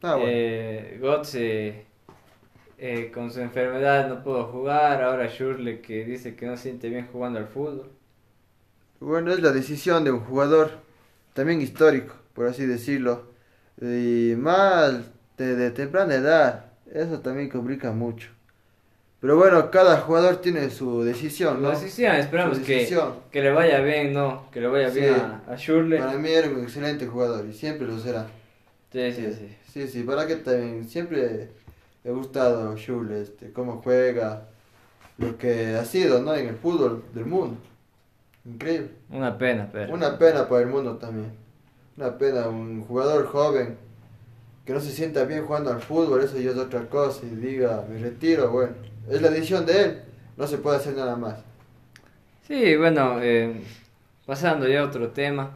Ah, eh, eh, con su enfermedad no pudo jugar. Ahora Shurley que dice que no siente bien jugando al fútbol. Bueno, es la decisión de un jugador también histórico, por así decirlo. Y más de, temprana edad. Eso también complica mucho. Pero bueno, cada jugador tiene su decisión, ¿no? decisión, esperamos que, que le vaya bien, ¿no? Que le vaya bien a, a Shurley. Para mí era un excelente jugador y siempre lo será. Sí, sí, sí. Sí, sí, para que también siempre he gustado Schule, este, cómo juega, lo que ha sido, ¿no? En el fútbol del mundo. Increíble. Una pena, pero. Una pena para el mundo también. Una pena, un jugador joven que no se sienta bien jugando al fútbol, eso ya es otra cosa, y diga, me retiro, bueno, es la decisión de él, no se puede hacer nada más. Sí, bueno, eh, pasando ya a otro tema.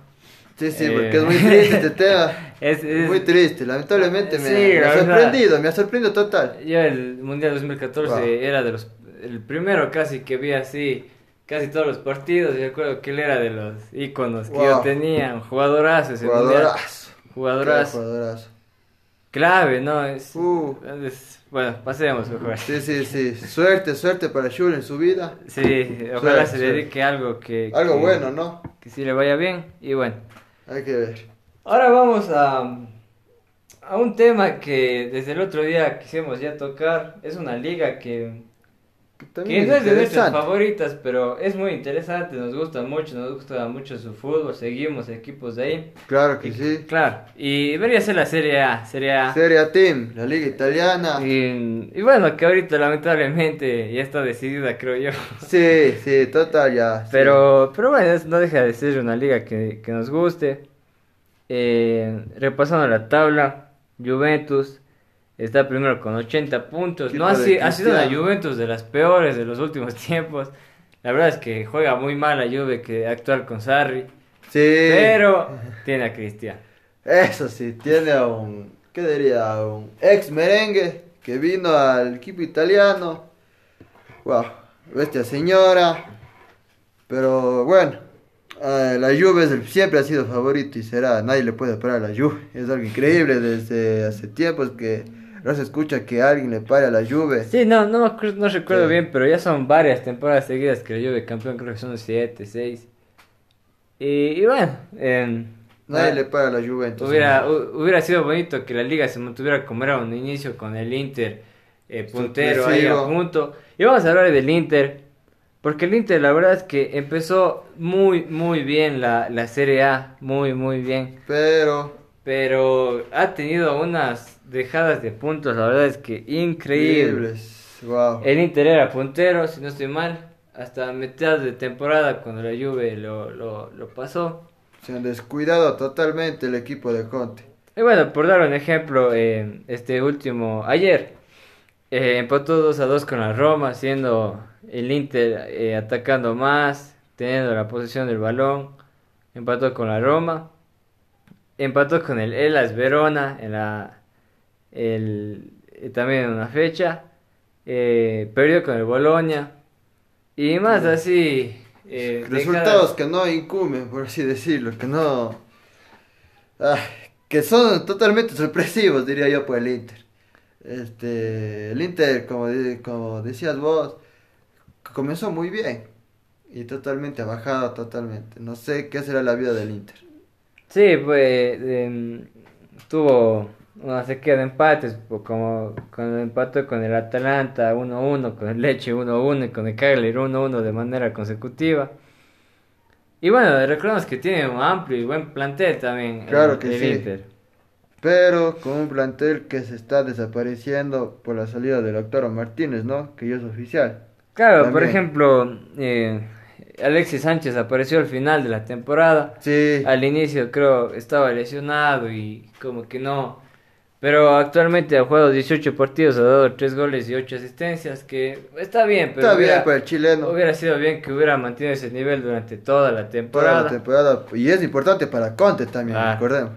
Sí, sí, porque es muy triste este tema. (laughs) Es, muy triste, lamentablemente me, ha sorprendido, me ha sorprendido total. Yo el Mundial 2014 era de los, el primero casi que vi así, casi todos los partidos, y recuerdo que él era de los íconos que yo tenía, un jugadorazo ese jugadorazo. Jugadorazo. Jugadorazo. Clave, ¿no? Es, uh. bueno, pasemos mejor. Sí, sí, sí. Suerte, suerte para Shul en su vida. Sí, ojalá se dedique a algo que... Algo bueno, ¿no? Que sí le vaya bien y bueno. Hay que ver. Ahora vamos a, a un tema que desde el otro día quisimos ya tocar. Es una liga que, que, no es de nuestras favoritas, pero es muy interesante. Nos gusta mucho, nos gusta mucho su fútbol. Seguimos equipos de ahí. Claro que sí. Claro. Y debería ser la Serie A. Serie A. Serie A Team, la liga italiana. Y, bueno, que ahorita lamentablemente ya está decidida, creo yo. Sí, sí, total ya. Pero, pero bueno, no deja de ser una liga que, que nos guste. Eh, repasando la tabla, Juventus está primero con 80 puntos. No ha, ha sido la Juventus de las peores de los últimos (laughs) tiempos. La verdad es que juega muy mal la Juve que actuar con Sarri. Sí. Pero tiene a Cristian. Eso sí, tiene a un, ¿qué diría? Un ex merengue que vino al equipo italiano. Wow, bestia señora. Pero bueno, Ah, la Juve siempre ha sido favorito y será, nadie le puede parar a la Juve. Es algo increíble desde hace tiempos que no se escucha que alguien le pare a la Juve. Sí, no, no, no recuerdo bien, pero ya son varias temporadas seguidas que la Juve campeón, creo que son 7, 6. Y, y, bueno, eh, nadie le para a la Juve. hubiera, hubiera sido bonito que la liga se mantuviera como era un inicio con el Inter eh, puntero ahí a punto. Y vamos a hablar del Inter. Porque el Inter, la verdad es que empezó muy, muy bien la, la Serie A. Muy, muy bien. Pero. Pero ha tenido unas dejadas de puntos, la verdad es que increíbles. Wow. El Inter era puntero, si no estoy mal, hasta mitad de temporada cuando la Juve lo, lo, pasó. Se han descuidado totalmente el equipo de Conte. Y bueno, por dar un ejemplo, eh, este último, ayer, eh, empató 2 a 2 con la Roma, siendo el Inter eh, atacando más, teniendo la posición del balón, empató con la Roma empató con el Elas Verona en la el, eh, también en una fecha eh, perdió con el Bolonia y más así eh, resultados que no incumben por así decirlo que no ah, que son totalmente sorpresivos diría yo por el Inter. Este el Inter como, como decías vos comenzó muy bien y totalmente ha bajado totalmente. No sé qué será la vida del Inter Sí, pues tuvo una sequía de empates, pues, como con el empate con el Atalanta 1-1, con el Leche 1-1 y con el Cagliari 1-1 de manera consecutiva. Y bueno, recordemos que tiene un amplio y buen plantel también. Claro que sí. Inter. Pero con un plantel que se está desapareciendo por la salida del doctor Martínez, ¿no? Que ya es oficial. Claro, por ejemplo, eh, Alexis Sánchez apareció al final de la temporada. Sí. Al inicio creo estaba lesionado y como que no. Pero actualmente ha jugado 18 partidos, ha dado 3 goles y 8 asistencias, que está bien, pero está bien para el chileno. Hubiera sido bien que hubiera mantenido ese nivel durante toda la temporada. Toda la temporada. Y es importante para Conte también, ah. recordemos.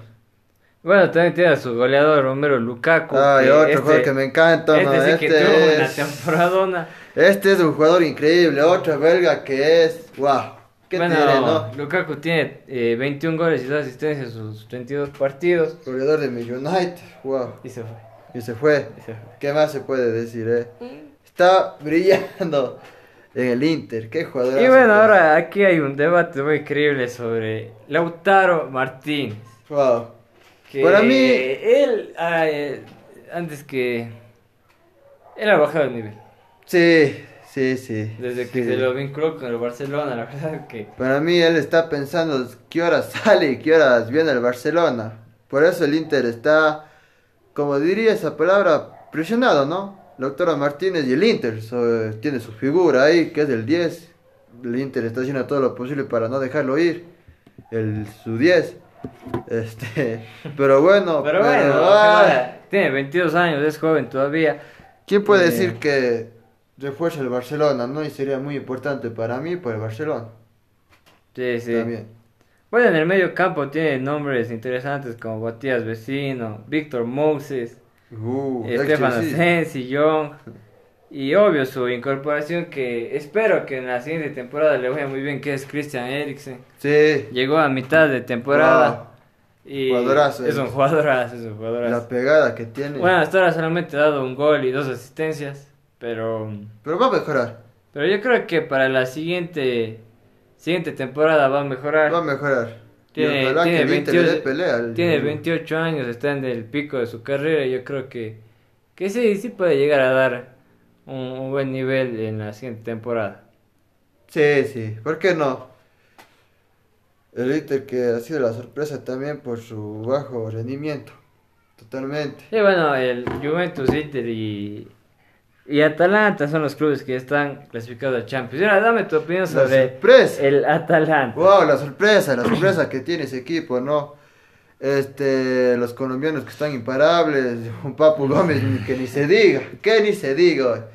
Bueno, también tiene a su goleador Romero Lukaku. Ay, otro este jugador que me encanta. Este sí que este tuvo una temporada este es un jugador increíble, otro belga que es, wow. ¿Qué bueno, tiene, no? Lukaku tiene eh, 21 goles y 2 asistencias en sus 32 partidos. Goleador de United, wow. Y se fue. Y se fue. ¿Qué más se puede decir, eh? Está brillando en el Inter, qué jugador. Y bueno, ahora aquí hay un debate muy increíble sobre Lautaro Martínez. Wow. Para mí, él, ah, eh, antes que. Él ha bajado el nivel. Sí, sí, sí. Desde que se lo vinculó con el Barcelona, la verdad que... Para mí él está pensando qué horas (laughs) sale y qué horas viene el Barcelona. Por eso el Inter está, como diría esa palabra, presionado, ¿no? Doctora Martínez y el Inter tiene su figura ahí, que es el 10. El Inter está haciendo todo lo posible para no dejarlo ir. El, su 10. Este, (laughs) pero bueno. pero, bueno, ah. tiene 22 años, es joven todavía. ¿Quién puede eh, decir que refuerza el Barcelona, ¿no? Y sería muy importante para mí por el Barcelona. Sí, sí. También. Bueno, en el medio campo tiene nombres interesantes como Matías Vecino, Víctor Moses, uh, Estefan Asensi, Young. (laughs) Y obvio su incorporación que espero que en la siguiente temporada le vaya muy bien, que es Christian Eriksen. Sí. Llegó a mitad de temporada. Y jugadorazo, es un jugadorazo, es un jugadorazo. La pegada que tiene. Bueno, hasta ahora solamente ha dado un gol y dos asistencias. Pero. Pero va a mejorar. Pero yo creo que para la siguiente. Siguiente temporada va a mejorar. Va a mejorar. Tiene, tiene, 28, pelea, tiene 28 años, está en el pico de su carrera. Y yo creo que. Que sí, sí puede llegar a dar un, buen nivel en la siguiente temporada. Sí, sí. ¿Por qué no? El Inter que ha sido la sorpresa también por su bajo rendimiento. Totalmente. Sí, bueno, el Juventus, Inter y y Atalanta son los clubes que están clasificados a Champions. Y ahora dame tu opinión sobre el Atalanta. Wow, la sorpresa, la sorpresa que tiene ese equipo, ¿no? Este, los colombianos que están imparables, un Papu Gómez que ni se diga, que ni se diga.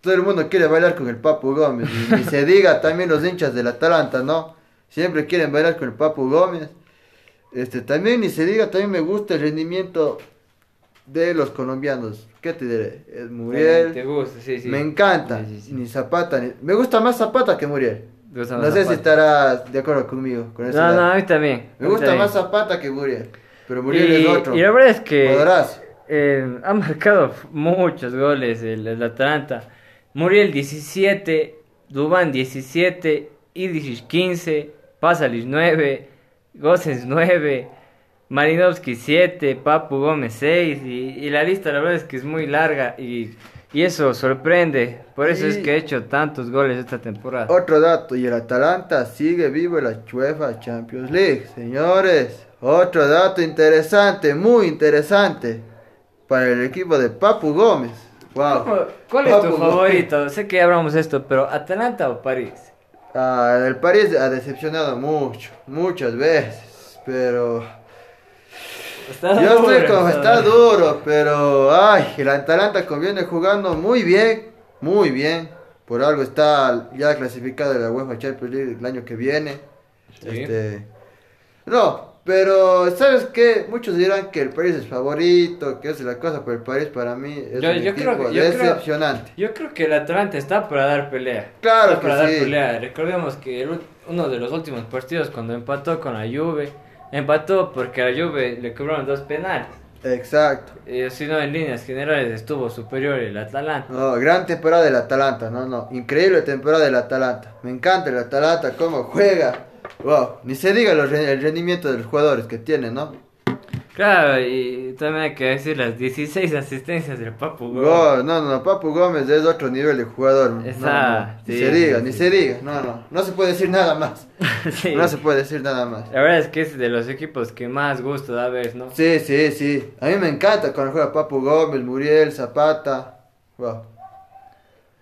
Todo el mundo quiere bailar con el Papu Gómez, y ni se diga también los hinchas del Atalanta, ¿no? Siempre quieren bailar con el Papu Gómez. Este, también ni se diga, también me gusta el rendimiento de los colombianos. ¿Qué te diré? Es Muriel. Te gusta, sí, sí. Me encanta. ni Zapata. Ni... Me gusta más Zapata que Muriel. No sé si estarás de acuerdo conmigo. Con eso no, no, a mí también. Me gusta más Zapata que Muriel. Pero Muriel es otro. Y la verdad es que. Eh, ha marcado muchos goles el, el Atalanta. Muriel 17, Dubán 17, Idris 15, Pasalis 9, Gosens 9. Marinovsky 7, Papu Gómez 6 y, la lista la verdad es que es muy larga y, eso sorprende. Por eso es que ha hecho tantos goles esta temporada. Otro dato, y el Atalanta sigue vivo en la UEFA Champions League, señores. otro dato interesante, muy interesante para el equipo de Papu Gómez. Wow. ¿Cuál es tu favorito? Sé que hablamos esto, pero ¿Atalanta o París? Ah, el París ha decepcionado mucho, muchas veces, pero... Está Yo estoy como está duro, pero ay, el Atalanta conviene jugando muy bien, muy bien. Por algo está ya clasificado en la UEFA Champions League el año que viene. Este, no, pero ¿sabes qué? Muchos dirán que el París es favorito, que es la cosa, pero el París para mí es un equipo decepcionante. yo creo que el Atalanta está para dar pelea. Claro está para dar pelea. Recordemos que uno de los últimos partidos cuando empató con la Juve, empató porque a la Juve le cobraron dos penales. Exacto. Eh, si no, en líneas generales estuvo superior el Atalanta. No, gran temporada del Atalanta, no, no, increíble temporada del Atalanta. Me encanta el Atalanta, cómo juega. Wow, ni se diga el rendimiento de los jugadores que tiene, ¿no? Claro, y también hay que decir las 16 asistencias del Papu Gómez. no, no, Papu Gómez es otro nivel de jugador. ni se diga, ni se diga. No, no, no se puede decir nada más. (laughs) No se puede decir nada más. La verdad es que es de los equipos que más gusto da ver, ¿no? Sí, sí, sí. A mí me encanta cuando juega Papu Gómez, Muriel, Zapata. Wow.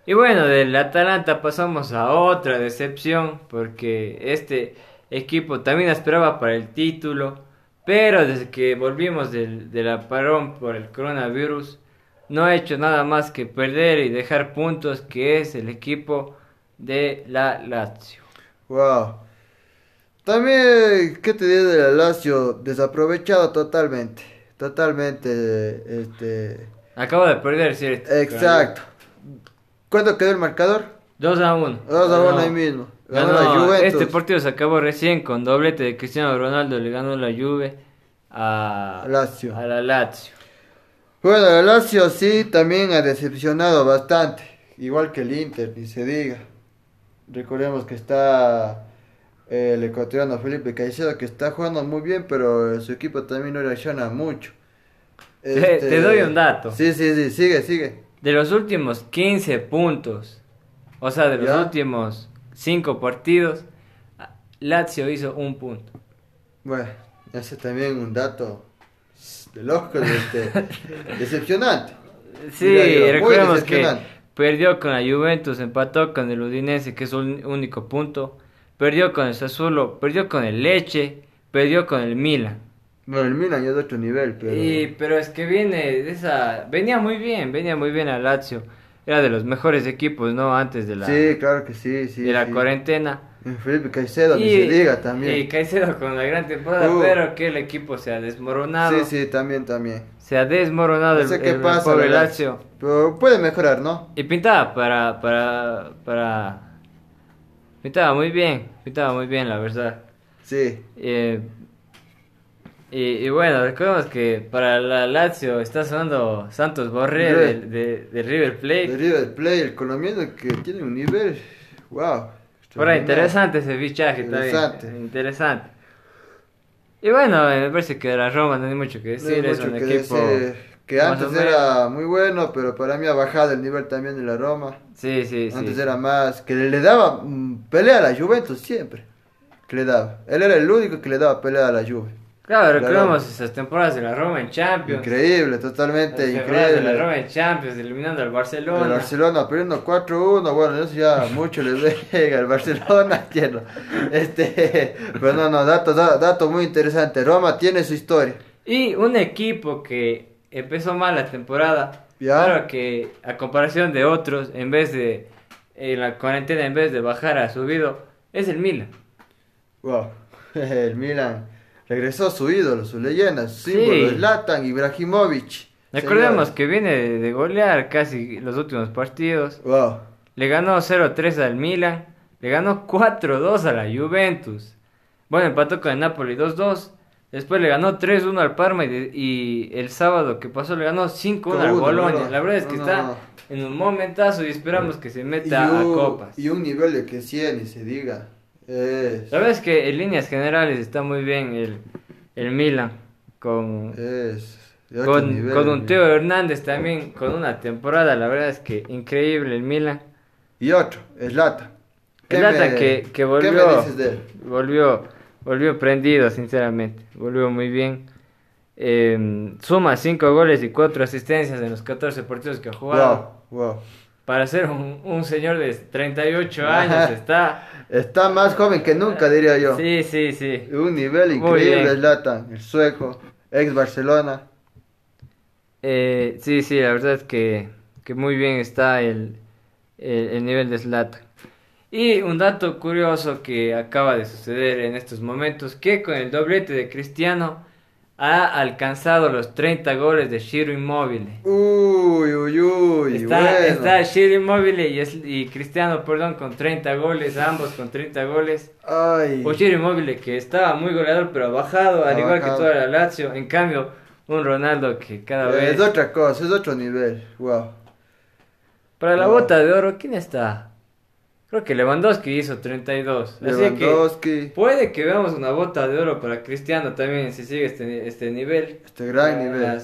Y bueno, del Atalanta pasamos a otra decepción porque este equipo también esperaba para el título pero desde que volvimos del, la parón por el coronavirus, no ha hecho nada más que perder y dejar puntos, que es el equipo de la Lazio. Wow. También, ¿qué te digo de la Lazio? Desaprovechado totalmente. Totalmente, este... Acaba de perder, ¿cierto? Exacto. ¿Cuánto quedó el marcador? 2 a 1. 2 a 1 ahí mismo. Ganó Este partido se acabó recién con doblete de Cristiano Ronaldo. Le ganó la Juve a, Lazio. a la Lazio. Bueno, la Lazio sí también ha decepcionado bastante. Igual que el Inter, ni se diga. Recordemos que está el ecuatoriano Felipe Caicedo que está jugando muy bien, pero su equipo también no reacciona mucho. te este, doy un dato. Sí, sí, sí, sigue, sigue. De los últimos 15 puntos, o sea, de los últimos cinco partidos, Lazio hizo un punto. Bueno, ese también un dato de loco, este, (laughs) decepcionante. Sí, recordemos que perdió con la Juventus, empató con el Udinese, que es un único punto, perdió con el Sassuolo, perdió con el Leche, perdió con el Milan. Bueno, el Milan ya es de otro nivel, pero... Y, pero es que viene de esa... Venía muy bien, venía muy bien a Lazio era de los mejores equipos, ¿no? Antes de la... Sí, claro que sí, sí. De la cuarentena. Felipe Caicedo, y, se diga también. Y Caicedo con la gran temporada, uh. pero que el equipo se ha desmoronado. Sí, sí, también, también. Se ha desmoronado no sé qué pasa, pobre Lazio. Pero puede mejorar, ¿no? Y pintaba para, para, para... Pintaba muy bien, pintaba muy bien, la verdad. Sí. Eh, y, bueno, recordemos que para la Lazio está sonando Santos Borré de, de, River Plate. De River Plate, el colombiano que tiene un nivel, wow. Ahora, interesante ese fichaje interesante. Interesante. Y bueno, me parece que de la Roma no hay mucho que decir, es un equipo... que antes era muy bueno, pero para mí ha bajado el nivel también de la Roma. Sí, sí, Antes era más, que le, daba mm, pelea a la Juventus siempre. Que le daba. Él era el único que le daba pelea a la Juve. Claro, recordamos esas temporadas de la Roma en Champions. Increíble, totalmente increíble. de la Roma en Champions, eliminando al Barcelona. El Barcelona perdiendo 4-1, bueno, eso ya mucho le llega al Barcelona, (laughs) entiendo. Este, pero no, no, dato, dato muy interesante. Roma tiene su historia. Y un equipo que empezó mal la temporada, claro que a comparación de otros, en vez de, en la cuarentena, en vez de bajar a subido, es el Milan. Wow, (laughs) el Milan regresó su ídolo, su leyenda, su símbolo, Zlatan Ibrahimovic. Recordemos que viene de, golear casi los últimos partidos. Wow. Le ganó 0-3 al Milan, le ganó 4-2 a la Juventus. Bueno, empató con el Napoli 2-2. Después le ganó 3-1 al Parma y, el sábado que pasó le ganó 5-1 al Bologna. La verdad es que está en un momentazo y esperamos que se meta a copas. Y un nivel de que 100 y se diga. Es. Sabes que en líneas generales está muy bien el, el Milan con, con, con, un Teo Hernández también, con una temporada, la verdad es que increíble el Milan. Y otro, Lata Lata que, que volvió, volvió, volvió prendido, sinceramente. Volvió muy bien. Em, suma 5 goles y 4 asistencias en los 14 partidos que ha jugado. Wow, Para ser un, un señor de 38 años está... Está más joven que nunca, diría yo. Sí, sí, sí. Un nivel increíble, Zlatan, el sueco, ex Barcelona. Eh, sí, sí, la verdad es que, que muy bien está el, el, nivel de Zlatan. Y un dato curioso que acaba de suceder en estos momentos, que con el doblete de Cristiano ha alcanzado los 30 goles de Shiro Immobile. Uy, uy, uy. Está, bueno. está Shiro Immobile y, y, Cristiano, perdón, con 30 goles, ambos con 30 goles. Ay. O Shiro Immobile que estaba muy goleador, pero ha bajado, al igual que toda la Lazio. En cambio, un Ronaldo que cada vez... Es otra cosa, es otro nivel. Wow. Para la bota de oro, ¿quién está? Creo que Lewandowski hizo 32. Lewandowski. Así que puede que veamos una bota de oro para Cristiano también si sigue este, este nivel. Este gran nivel.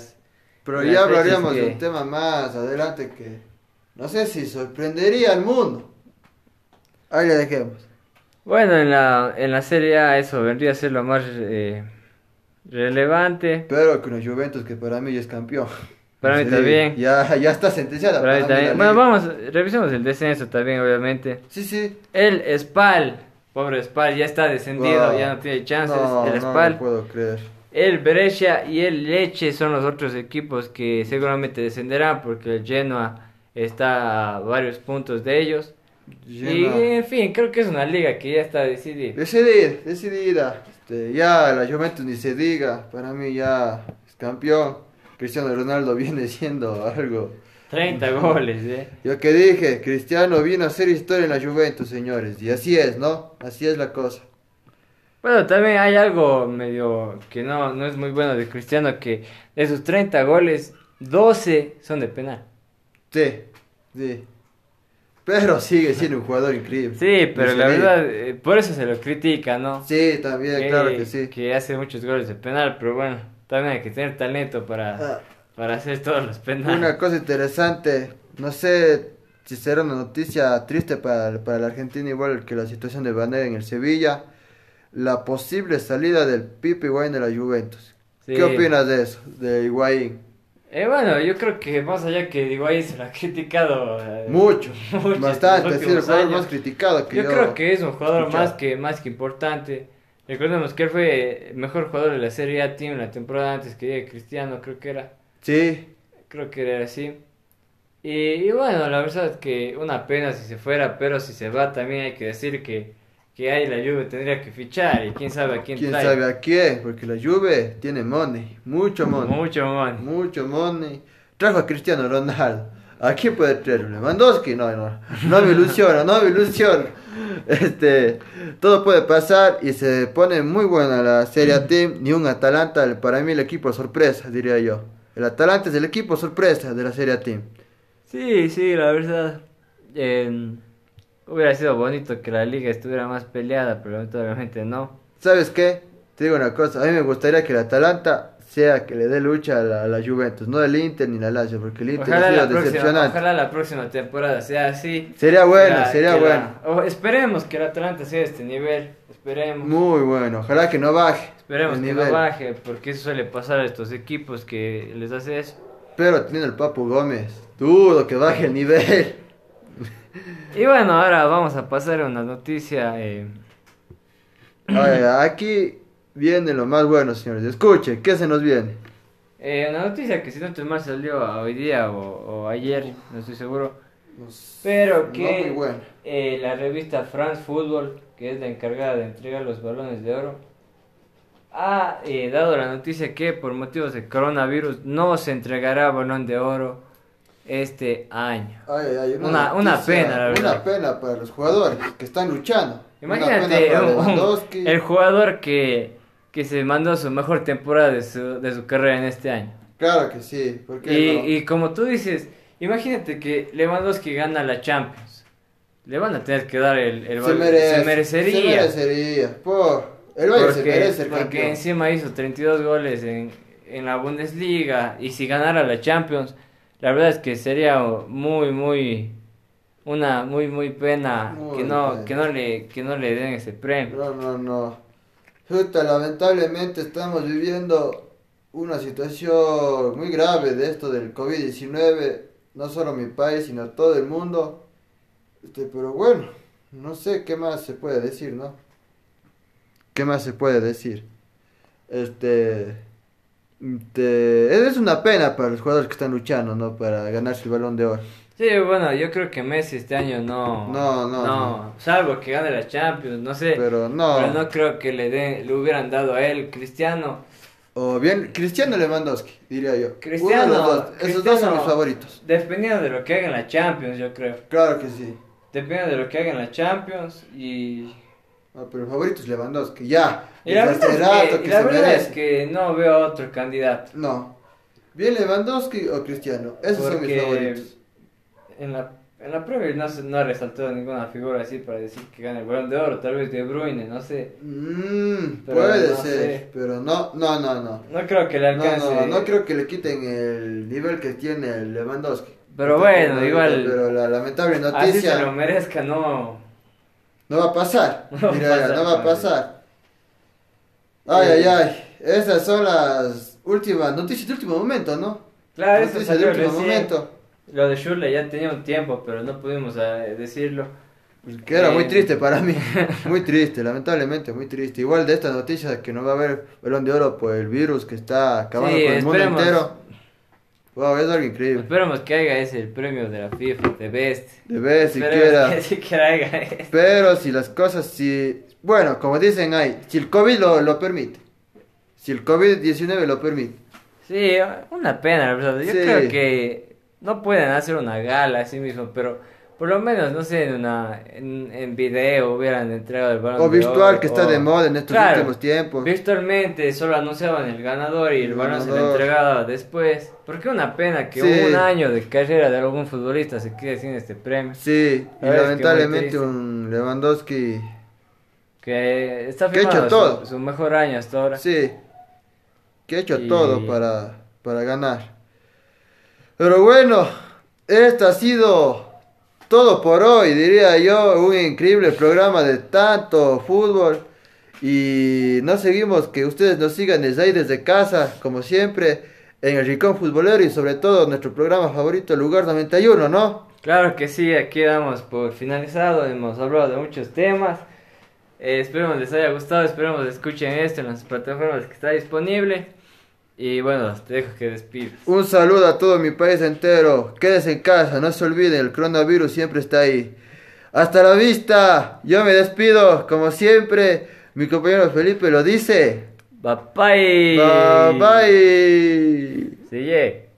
Pero ya hablaríamos de un tema más adelante que no sé si sorprendería al mundo. Ahí le dejemos. Bueno, en la, en la Serie A eso vendría a ser lo más eh, relevante. Pero con los Juventus que para mí ya es campeón. Para mí también. Ya, ya está sentenciada. Para, mí también. Bueno, vamos, revisemos el descenso también, obviamente. Sí, sí. El Spal, pobre Spal, ya está descendido, ya no tiene chances. el Spal. No, puedo creer. El Brescia y el Leche son los otros equipos que seguramente descenderán porque el Genoa está a varios puntos de ellos. Y en fin, creo que es una liga que ya está decidida. Decidida, decidida. Este, ya la Juventus ni se diga, para mí ya es campeón. Cristiano Ronaldo viene siendo algo. 30 goles, ¿eh? Yo que dije, Cristiano vino a hacer historia en la Juventus, señores. Y así es, ¿no? Así es la cosa. Bueno, también hay algo medio que no, no es muy bueno de Cristiano, que de sus 30 goles, 12 son de penal. Sí, sí. Pero sigue siendo un jugador increíble. Sí, pero la verdad, eh, por eso se lo critica, ¿no? Sí, también, claro que sí. Que hace muchos goles de penal, pero bueno. También hay que tener talento para, ah. para hacer todos los penales. Una cosa interesante, no sé si será una noticia triste para, para la Argentina, igual que la situación de Banera en el Sevilla, la posible salida del Pipe Higuaín de la Juventus. ¿Qué opinas de eso, de Higuaín? Eh, bueno, yo creo que más allá que Higuaín se lo ha criticado eh, mucho, (laughs) bastante, es el jugador más criticado que yo. Yo creo que es un jugador más que, más que importante. Recordemos que él fue mejor jugador de la Serie A Team la temporada antes que llegue Cristiano, creo que era. Sí. Creo que era así. Y, bueno, la verdad es que una pena si se fuera, pero si se va también hay que decir que, que ahí la Juve tendría que fichar y quién sabe a quién ¿Quién sabe a quién? Porque la Juve tiene money, mucho money. Mucho money. Mucho money. Trajo a Cristiano Ronaldo. ¿A quién puede traer? ¿Lewandowski? No, no, no me ilusiona, no me ilusiona. Este, todo puede pasar y se pone muy buena la Serie Team. Ni un Atalanta, para mí el equipo sorpresa, diría yo. El Atalanta es el equipo sorpresa de la Serie Team. Sí, sí, la verdad. hubiera sido bonito que la liga estuviera más peleada, pero obviamente no. ¿Sabes qué? Te digo una cosa, a mí me gustaría que el Atalanta sea que le dé lucha a la, Juventus, no el Inter ni la Lazio, porque el Inter ojalá ha sido decepcionante. ojalá la próxima temporada sea así. Sería bueno, sería bueno. esperemos que el Atalanta sea de este nivel, esperemos. Muy bueno, ojalá que no baje. Esperemos que no baje, porque eso suele pasar a estos equipos que les hace eso. Pero tiene el Papu Gómez, dudo que baje el nivel. (laughs) Y bueno, ahora vamos a pasar a una noticia. Eh... aquí viene lo más bueno, señores. Escuche, ¿qué se nos viene? Eh, una noticia que si no estoy mal salió hoy día o, ayer, no estoy seguro. pero que eh, la revista France Football, que es la encargada de entregar los balones de oro, ha eh, dado la noticia que por motivos de coronavirus no se entregará balón de oro este año. una, una, pena, la verdad. Una pena para los jugadores que están luchando. Imagínate el jugador que que se mandó su mejor temporada de su, de su carrera en este año. Claro que sí. y, y como tú dices, imagínate que Lewandowski gana la Champions. Le van a tener que dar el, el se, merecería. Se merecería. Por, el porque, se merece Porque encima hizo 32 goles en, en la Bundesliga. Y si ganara la Champions, la verdad es que sería muy, muy una muy muy pena que no que no le que no le den ese premio no no no lamentablemente estamos viviendo una situación muy grave de esto del COVID-19, no solo mi país, sino todo el mundo. Este, pero bueno, no sé qué más se puede decir, ¿no? ¿Qué más se puede decir? Este, este, es una pena para los jugadores que están luchando, ¿no? Para ganarse el balón de oro. Sí, bueno, yo creo que Messi este año no. No, no. no. Salvo que gane la Champions, no sé. Pero no. Pero no creo que le, den, le hubieran dado a él, Cristiano. O bien, Cristiano Lewandowski, diría yo. Cristiano. Esos dos son mis favoritos. Dependiendo de lo que haga en la Champions, yo creo. Claro que sí. Depende de lo que haga en la Champions y. Ah, pero el favorito es Lewandowski, ya. Y la, verdad, es que, la verdad es que no veo otro candidato. No. Bien Lewandowski o Cristiano. Esos son mis favoritos en la, en la Premier no, no ha resaltado ninguna figura así para decir que gane el balón de oro, tal vez De Bruyne, no sé. Mm, puede ser, pero no, no, no, no. No creo que le alcance. No, no, no creo que le quiten el nivel que tiene el Lewandowski. Pero bueno, igual. Pero la lamentable noticia. Así se lo merezca, no. No va a pasar. No (laughs) Mira, no va a pasar. Ay, ay, ay. Esas son las últimas noticias de último momento, ¿no? Claro, noticias de último momento. Lo de Shirley ya tenía un tiempo, pero no pudimos eh, decirlo. Que era muy eh, triste para mí, (laughs) muy triste, lamentablemente muy triste. Igual de estas noticias que no va a haber balón de oro por el virus que está acabando con el mundo entero. Wow, es algo increíble. Esperemos que haya ese el premio de la FIFA, de Best. De Best, siquiera. Pero si las cosas, si. Bueno, como dicen ahí, si el COVID lo, lo permite. Si el COVID-19 lo permite. Sí, una pena, la verdad. Yo creo que no pueden hacer una gala así mismo, pero por lo menos, no sé, en, una, en, en video hubieran entregado el balón O virtual, que está de moda en estos últimos tiempos. Virtualmente solo anunciaban el ganador y el, balón se le entregaba después. Porque una pena que un año de carrera de algún futbolista se quede sin este premio. Sí, y lamentablemente un Lewandowski... Que está firmado todo. Su, mejor año hasta ahora. Sí, que ha hecho todo para, para ganar. Pero bueno, esto ha sido todo por hoy, diría yo, un increíble programa de tanto fútbol. Y no seguimos que ustedes nos sigan desde ahí, desde casa, como siempre, en el Rincón Futbolero y sobre todo nuestro programa favorito, Lugar 91, ¿no? Claro que sí, aquí damos por finalizado, hemos hablado de muchos temas. Eh, esperemos les haya gustado, esperemos escuchen esto en las plataformas que está disponible. Y bueno, te dejo que despides. Un saludo a todo mi país entero. Quédese en casa, no se olviden, el coronavirus siempre está ahí. Hasta la vista. Yo me despido, como siempre. Mi compañero Felipe lo dice. Bye bye. Bye bye. Sigue.